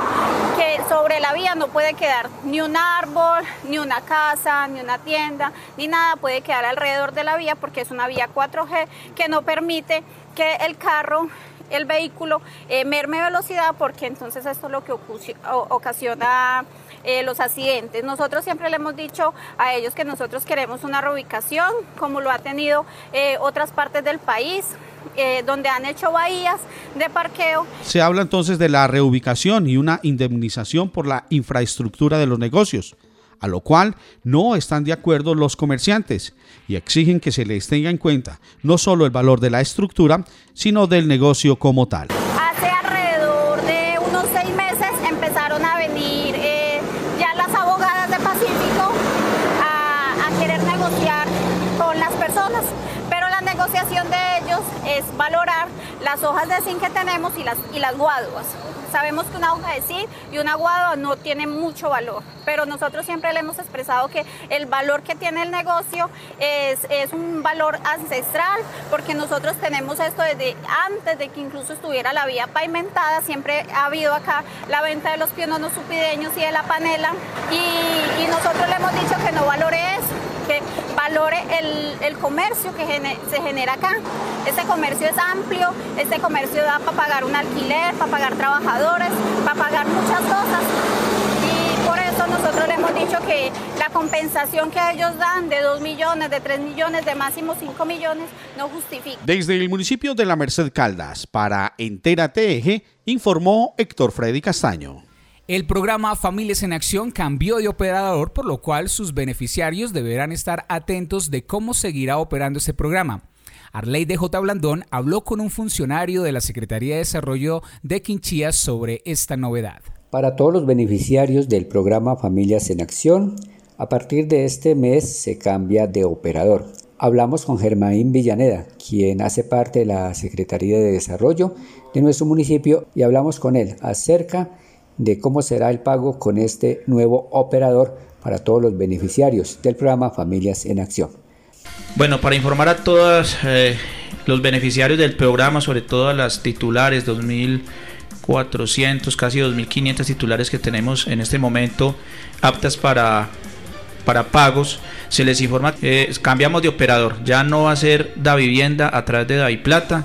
S25: que sobre la vía no puede quedar ni un árbol, ni una casa, ni una tienda, ni nada puede quedar alrededor de la vía porque es una vía 4G que no permite que el carro el vehículo eh, merme velocidad porque entonces esto es lo que ocasiona eh, los accidentes. Nosotros siempre le hemos dicho a ellos que nosotros queremos una reubicación como lo ha tenido otras partes del país. Eh, donde han hecho bahías de parqueo.
S24: Se habla entonces de la reubicación y una indemnización por la infraestructura de los negocios, a lo cual no están de acuerdo los comerciantes y exigen que se les tenga en cuenta no solo el valor de la estructura, sino del negocio como tal.
S25: Hace alrededor de unos seis meses empezaron a venir eh, ya las abogadas de Pacífico a querer negociar con las personas, pero la negociación de es valorar las hojas de zinc que tenemos y las, y las guaduas. Sabemos que una hoja de zinc y una guadua no tiene mucho valor, pero nosotros siempre le hemos expresado que el valor que tiene el negocio es, es un valor ancestral, porque nosotros tenemos esto desde antes de que incluso estuviera la vía pavimentada, siempre ha habido acá la venta de los piononos supideños y de la panela, y, y nosotros le hemos dicho que no valore eso valore el, comercio que se genera acá. Este comercio es amplio, este comercio da para pagar un alquiler, para pagar trabajadores, para pagar muchas cosas. Y por eso nosotros le hemos dicho que la compensación que ellos dan de 2 millones, de 3 millones, de máximo 5 millones, no justifica.
S24: Desde el municipio de la Merced Caldas, para Entera TEG, informó Héctor Freddy Castaño.
S1: El programa Familias en Acción cambió de operador, por lo cual sus beneficiarios deberán estar atentos de cómo seguirá operando este programa. Arley J. Blandón habló con un funcionario de la Secretaría de Desarrollo de Quinchías sobre esta novedad.
S26: Para todos los beneficiarios del programa Familias en Acción, a partir de este mes se cambia de operador. Hablamos con Germain Villaneda, quien hace parte de la Secretaría de Desarrollo de nuestro municipio, y hablamos con él acerca de cómo será el pago con este nuevo operador para todos los beneficiarios del programa Familias en Acción.
S27: Bueno, para informar a todos eh, los beneficiarios del programa, sobre todo a las titulares, 2.400, casi 2.500 titulares que tenemos en este momento aptas para, para pagos, se les informa que cambiamos de operador, ya no va a ser Da Vivienda a través de Da Plata,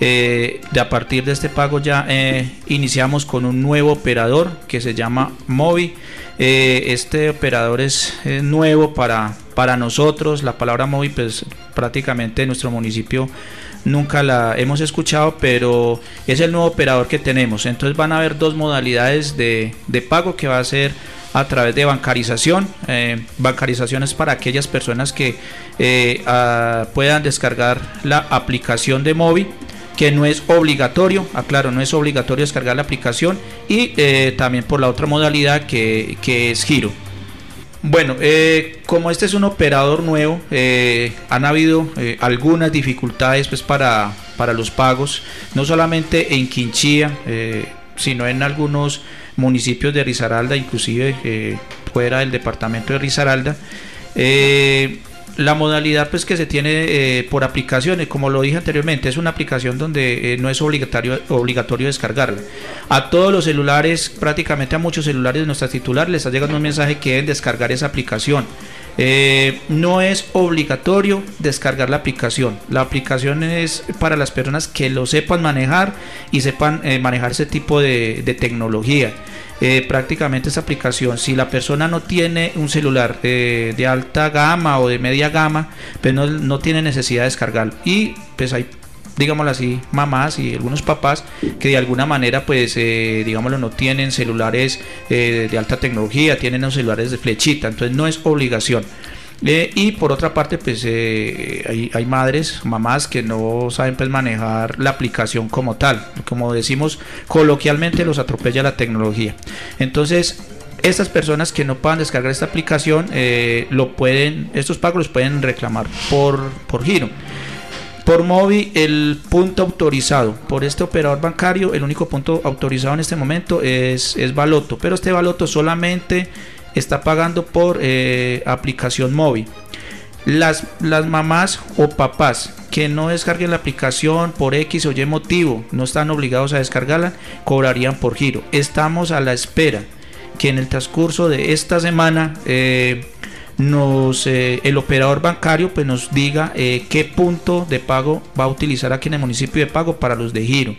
S27: eh, de a partir de este pago ya eh, iniciamos con un nuevo operador que se llama Movi. Eh, este operador es, nuevo para, para nosotros. La palabra Movi pues prácticamente en nuestro municipio nunca la hemos escuchado, pero es el nuevo operador que tenemos. Entonces van a haber dos modalidades de, pago que va a ser a través de bancarización. bancarización es para aquellas personas que puedan descargar la aplicación de móvil que no es obligatorio, aclaro, no es obligatorio descargar la aplicación y eh, también por la otra modalidad que, es giro. Bueno, eh, como este es un operador nuevo, eh, han habido algunas dificultades pues, para, para los pagos, no solamente en Quinchía, sino en algunos municipios de Risaralda, inclusive fuera del departamento de Risaralda la modalidad pues que se tiene eh, por aplicaciones, como lo dije anteriormente, es una aplicación donde eh, no es obligatorio, obligatorio descargarla. A todos los celulares, prácticamente a muchos celulares de nuestras titulares les ha llegado un mensaje que deben descargar esa aplicación. Eh, no es obligatorio descargar la aplicación. La aplicación es para las personas que lo sepan manejar y sepan manejar ese tipo de tecnología. Eh, prácticamente esa aplicación, si la persona no tiene un celular de alta gama o de media gama, pues no, tiene necesidad de descargarlo. Y pues hay digámoslo así, mamás y algunos papás que de alguna manera, pues, eh, digámoslo, no tienen celulares eh, de alta tecnología, tienen los celulares de flechita, entonces no es obligación. Eh, y por otra parte, pues hay, hay, madres, mamás que no saben pues manejar la aplicación como tal. Como decimos coloquialmente, los atropella la tecnología. Entonces, estas personas que no puedan descargar esta aplicación, lo pueden, estos pagos los pueden reclamar por, por giro. Por móvil, el punto autorizado por este operador bancario, el único punto autorizado en este momento es, es Baloto, pero este Baloto solamente está pagando por eh, aplicación móvil. Las, las mamás o papás que no descarguen la aplicación por X o Y motivo, no están obligados a descargarla, cobrarían por giro. Estamos a la espera que en el transcurso de esta semana eh, nos eh, el operador bancario pues nos diga qué punto de pago va a utilizar aquí en el municipio de pago para los de giro.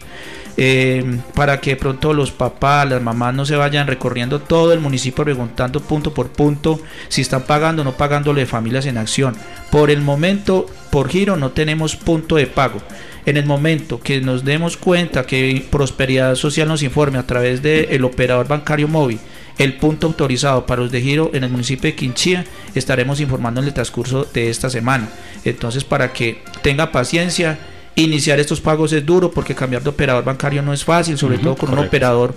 S27: Eh, para que pronto los papás, las mamás no se vayan recorriendo todo el municipio preguntando punto por punto si están pagando o no pagando de familias en acción. Por el momento, por giro no tenemos punto de pago. En el momento que nos demos cuenta que Prosperidad Social nos informe a través del operador bancario móvil el punto autorizado para los de giro en el municipio de Quinchía estaremos informando en el transcurso de esta semana. Entonces, para que tenga paciencia, iniciar estos pagos es duro porque cambiar de operador bancario no es fácil, sobre todo con un operador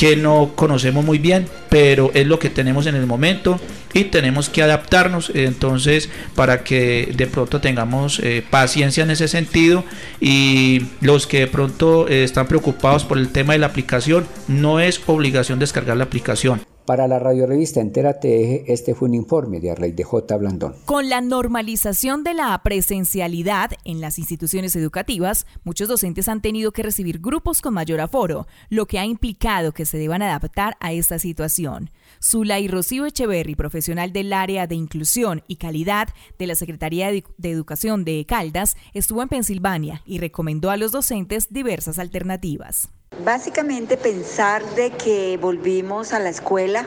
S27: que no conocemos muy bien, pero es lo que tenemos en el momento y tenemos que adaptarnos entonces para que de pronto tengamos eh, paciencia en ese sentido y los que de pronto eh, están preocupados por el tema de la aplicación, no es obligación descargar la aplicación.
S26: Para la radiorevista Entera TEG, este fue un informe de Arley de J. Blandón.
S2: Con la normalización de la presencialidad en las instituciones educativas, muchos docentes han tenido que recibir grupos con mayor aforo, lo que ha implicado que se deban adaptar a esta situación. Zulay Rocío Echeverry, profesional del área de inclusión y calidad de la Secretaría de Educación de Caldas, estuvo en Pensilvania y recomendó a los docentes diversas alternativas.
S28: Básicamente pensar de que volvimos a la escuela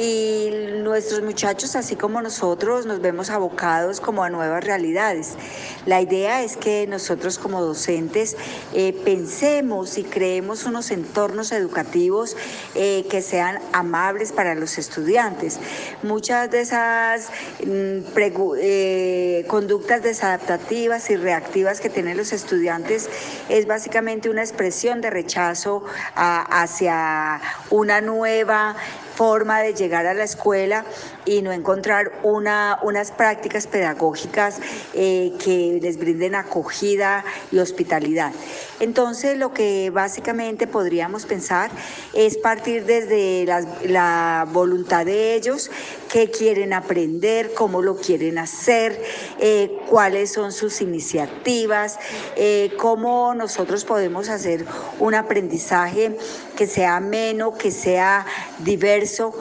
S28: y nuestros muchachos, así como nosotros, nos vemos abocados como a nuevas realidades. La idea es que nosotros como docentes eh, pensemos y creemos unos entornos educativos eh, que sean amables para los estudiantes. Muchas de esas mm, eh, conductas desadaptativas y reactivas que tienen los estudiantes es básicamente una expresión de rechazo hacia una nueva forma de llegar a la escuela y no encontrar una, unas prácticas pedagógicas eh, que les brinden acogida y hospitalidad. Entonces, lo que básicamente podríamos pensar es partir desde la, voluntad de ellos, qué quieren aprender, cómo lo quieren hacer, eh, cuáles son sus iniciativas, eh, cómo nosotros podemos hacer un aprendizaje que sea ameno, que sea diverso,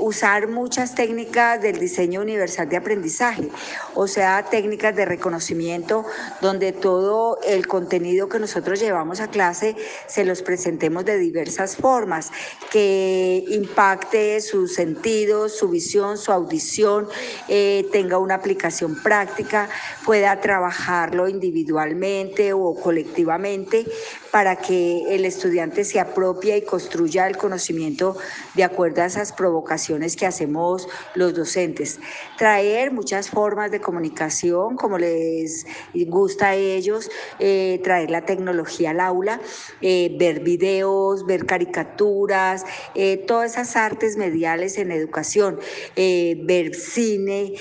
S28: usar muchas técnicas del diseño universal de aprendizaje, o sea, técnicas de reconocimiento donde todo el contenido que nosotros llevamos a clase se los presentemos de diversas formas, que impacte sus sentidos, su visión, su audición, eh, tenga una aplicación práctica, pueda trabajarlo individualmente o colectivamente para que el estudiante se apropie y construya el conocimiento de acuerdo a esas provocaciones que hacemos los docentes. Traer muchas formas de comunicación, como les gusta a ellos, eh, traer la tecnología al aula, eh, ver videos, ver caricaturas, eh, todas esas artes mediales en educación, ver cine,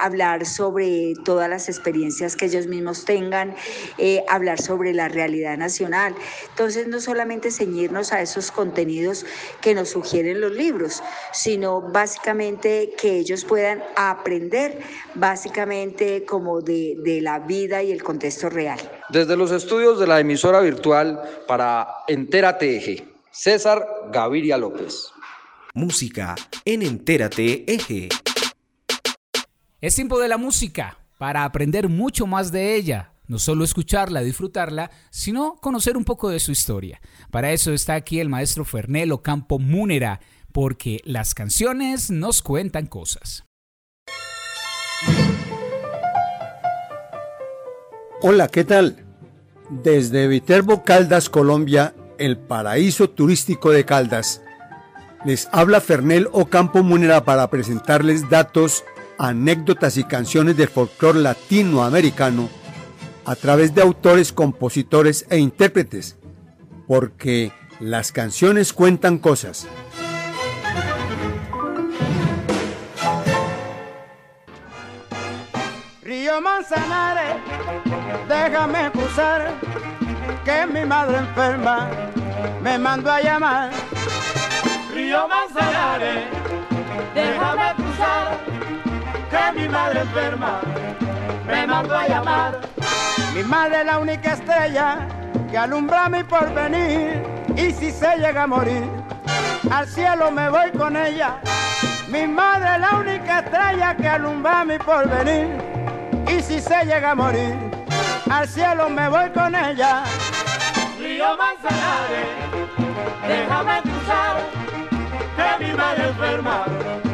S28: hablar sobre todas las experiencias que ellos mismos tengan, hablar sobre la realidad nacional. Entonces, no solamente ceñirnos a esos contenidos que nos sugieren los libros, sino básicamente que ellos puedan aprender básicamente como de, de la vida y el contexto real.
S29: Desde los estudios de la emisora virtual para Entérate Eje, César Gaviria López.
S3: Música en Entérate Eje.
S1: Es tiempo de la música para aprender mucho más de ella no solo escucharla, disfrutarla, sino conocer un poco de su historia. Para eso está aquí el maestro Fernelo Campo Múnera, porque las canciones nos cuentan cosas.
S14: Hola, ¿qué tal? Desde Viterbo Caldas, Colombia, el paraíso turístico de Caldas, les habla Fernel Ocampo Munera para presentarles datos, anécdotas y canciones del folclore latinoamericano a través de autores, compositores e intérpretes, porque las canciones cuentan cosas.
S30: Río Manzanares, déjame cruzar, que mi madre enferma me mandó a llamar.
S31: Río Manzanares, déjame cruzar, que mi madre enferma me mandó a llamar.
S30: Mi madre es la única estrella que alumbra mi porvenir y si se llega a morir, al cielo me voy con ella. Mi madre es la única estrella que alumbra mi porvenir y si se llega a morir, al cielo me voy con ella.
S31: Río Manzanares, déjame cruzar, que mi madre enferma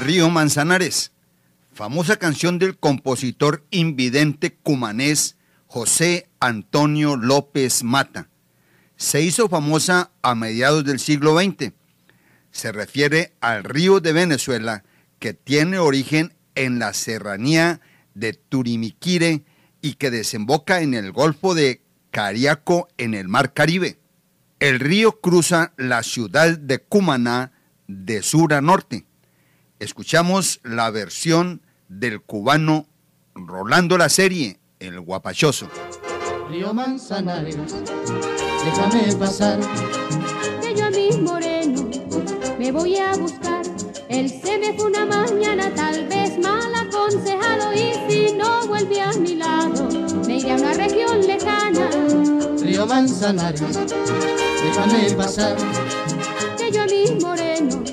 S32: Río Manzanares, famosa canción del compositor invidente cumanés José Antonio López Mata. Se hizo famosa a mediados del siglo XX. Se refiere al río de Venezuela que tiene origen en la serranía de Turimiquire y que desemboca en el Golfo de Cariaco en el Mar Caribe. El río cruza la ciudad de Cumaná de sur a norte. Escuchamos la versión del cubano Rolando la serie, el guapachoso.
S31: Río Manzanares, déjame pasar,
S33: que yo a mi moreno me voy a buscar. Él se me fue una mañana, tal vez mal aconsejado, y si no vuelve a mi lado, me iré a una región lejana.
S31: Río Manzanares, déjame pasar,
S33: yo a mi moreno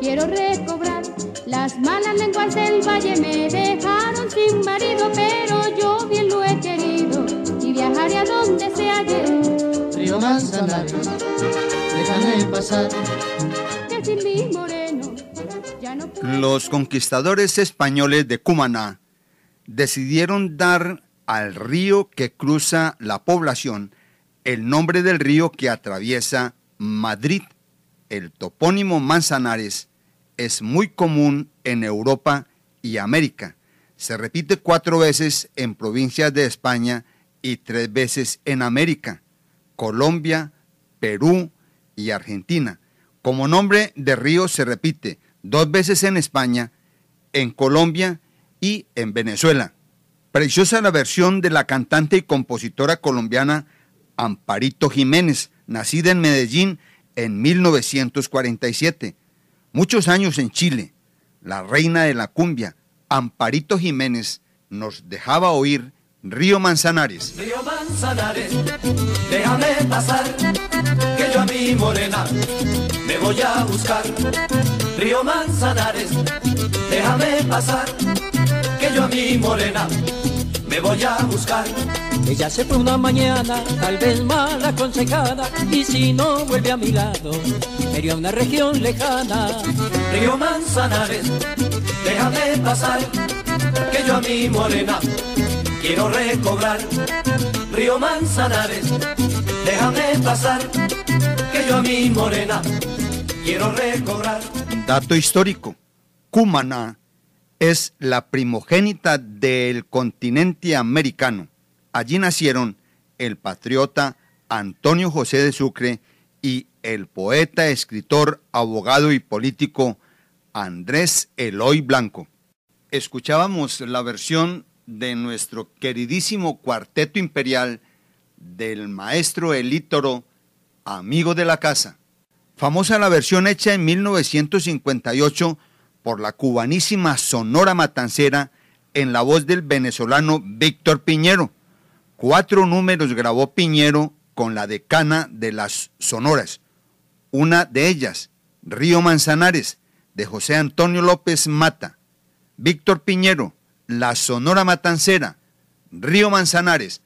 S33: quiero recobrar. Las malas lenguas del valle me dejaron sin marido, pero yo bien lo he querido y viajaré a donde se halle.
S31: Río Manzanares, déjame pasar,
S33: que sin mi moreno ya no puedo.
S32: Los conquistadores españoles de Cumaná decidieron dar al río que cruza la población el nombre del río que atraviesa Madrid. El topónimo Manzanares es muy común en Europa y América. Se repite cuatro veces en provincias de España y tres veces en América, Colombia, Perú y Argentina. Como nombre de río se repite dos veces en España, en Colombia y en Venezuela. Preciosa la versión de la cantante y compositora colombiana Amparito Jiménez, nacida en Medellín en 1947. Muchos años en Chile, la reina de la cumbia, Amparito Jiménez, nos dejaba oír Río Manzanares.
S31: Río Manzanares, déjame pasar, que yo a mi morena me voy a buscar. Río Manzanares, déjame pasar, que yo a mi morena me voy a buscar.
S34: Ella se fue una mañana, tal vez mal aconsejada, y si no vuelve a mi lado, me a una región lejana.
S31: Río Manzanares, déjame pasar, que yo a mi morena quiero recobrar. Río Manzanares, déjame pasar, que yo a mi morena quiero recobrar.
S32: Dato histórico. Cumaná es la primogénita del continente americano. Allí nacieron el patriota Antonio José de Sucre y el poeta, escritor, abogado y político Andrés Eloy Blanco. Escuchábamos la versión de nuestro queridísimo cuarteto imperial del maestro Elítoro, amigo de la casa. Famosa la versión hecha en 1958 por la cubanísima Sonora Matancera en la voz del venezolano Víctor Piñero. Cuatro números grabó Piñero con la decana de las Sonoras. Una de ellas, Río Manzanares, de José Antonio López Mata. Víctor Piñero, La Sonora Matancera, Río Manzanares.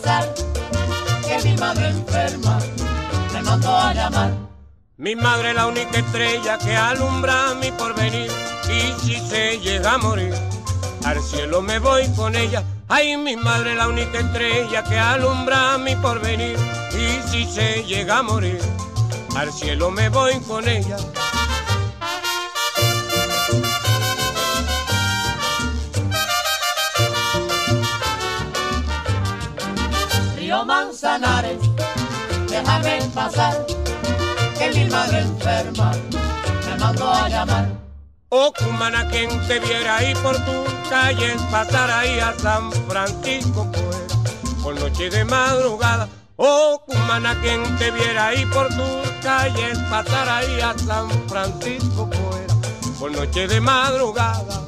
S31: Que
S34: mi madre enferma me mandó a llamar.
S35: Mi madre la única estrella que alumbra mi porvenir y si se llega a morir, al cielo me voy con ella. Ay, mi madre la única estrella que alumbra mi porvenir y si se llega a morir, al cielo me voy con ella.
S34: Manzanares, déjame pasar, que mi madre enferma me mandó a llamar.
S35: Oh, cumana, quien te viera ahí por tu calle, pasar ahí a San Francisco, pues, por noche de madrugada. Oh, cumana, quien te viera ahí por tu calle, pasar ahí a San Francisco, pues, por noche de madrugada.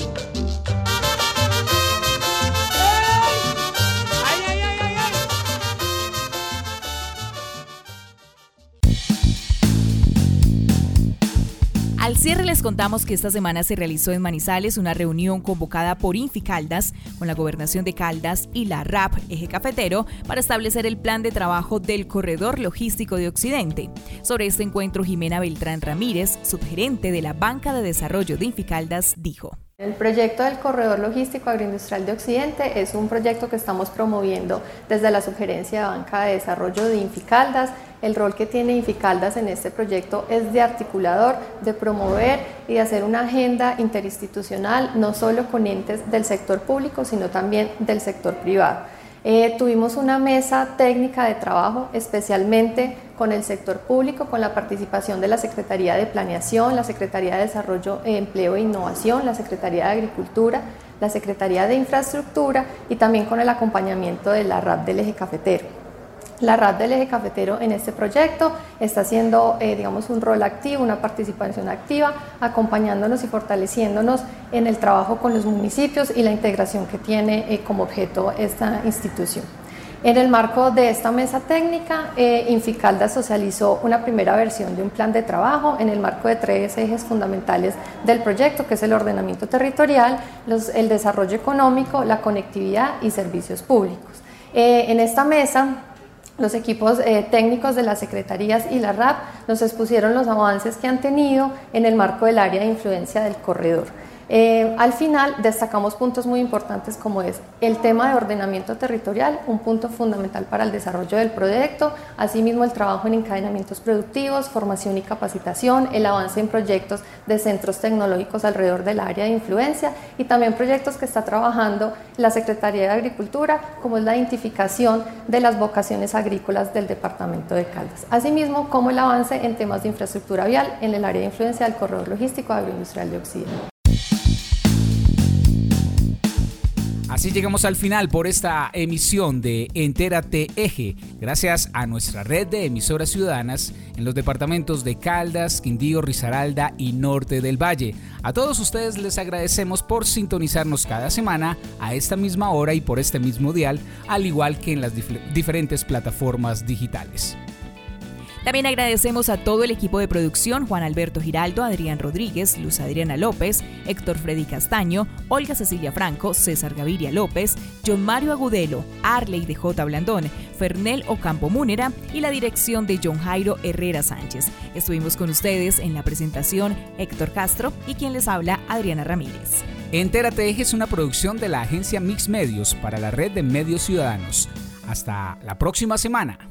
S2: Cierre les contamos que esta semana se realizó en Manizales una reunión convocada por Inficaldas con la Gobernación de Caldas y la RAP Eje Cafetero para establecer el plan de trabajo del Corredor Logístico de Occidente. Sobre este encuentro, Jimena Beltrán Ramírez, subgerente de la Banca de Desarrollo de Inficaldas, dijo.
S36: El proyecto del Corredor Logístico Agroindustrial de Occidente es un proyecto que estamos promoviendo desde la sugerencia de Banca de Desarrollo de Inficaldas. El rol que tiene Inficaldas en este proyecto es de articulador, de promover y de hacer una agenda interinstitucional, no solo con entes del sector público, sino también del sector privado. Eh, tuvimos una mesa técnica de trabajo especialmente con el sector público, con la participación de la Secretaría de Planeación, la Secretaría de Desarrollo, eh, Empleo e Innovación, la Secretaría de Agricultura, la Secretaría de Infraestructura y también con el acompañamiento de la RAP del eje cafetero. La RAD del eje cafetero en este proyecto está haciendo, eh, digamos, un rol activo, una participación activa, acompañándonos y fortaleciéndonos en el trabajo con los municipios y la integración que tiene eh, como objeto esta institución. En el marco de esta mesa técnica, eh, Inficalda socializó una primera versión de un plan de trabajo en el marco de tres ejes fundamentales del proyecto, que es el ordenamiento territorial, los, el desarrollo económico, la conectividad y servicios públicos. en esta mesa los equipos eh, técnicos de las secretarías y la RAP nos expusieron los avances que han tenido en el marco del área de influencia del corredor. Eh, al final destacamos puntos muy importantes como es el tema de ordenamiento territorial, un punto fundamental para el desarrollo del proyecto, asimismo el trabajo en encadenamientos productivos, formación y capacitación, el avance en proyectos de centros tecnológicos alrededor del área de influencia y también proyectos que está trabajando la Secretaría de Agricultura, como es la identificación de las vocaciones agrícolas del departamento de Caldas. Asimismo, como el avance en temas de infraestructura vial en el área de influencia del corredor logístico agroindustrial de Occidente.
S1: Así llegamos al final por esta emisión de Entérate Eje, gracias a nuestra red de emisoras ciudadanas en los departamentos de Caldas, Quindío, Risaralda y Norte del Valle. A todos ustedes les agradecemos por sintonizarnos cada semana a esta misma hora y por este mismo dial, al igual que en las dif diferentes plataformas digitales.
S2: También agradecemos a todo el equipo de producción, Juan Alberto Giraldo, Adrián Rodríguez, Luz Adriana López, Héctor Freddy Castaño, Olga Cecilia Franco, César Gaviria López, John Mario Agudelo, Arley de J. Blandón, Fernel Ocampo Múnera y la dirección de John Jairo Herrera Sánchez. Estuvimos con ustedes en la presentación Héctor Castro y quien les habla Adriana Ramírez.
S1: Entérate es una producción de la agencia Mix Medios para la red de medios ciudadanos. Hasta la próxima semana.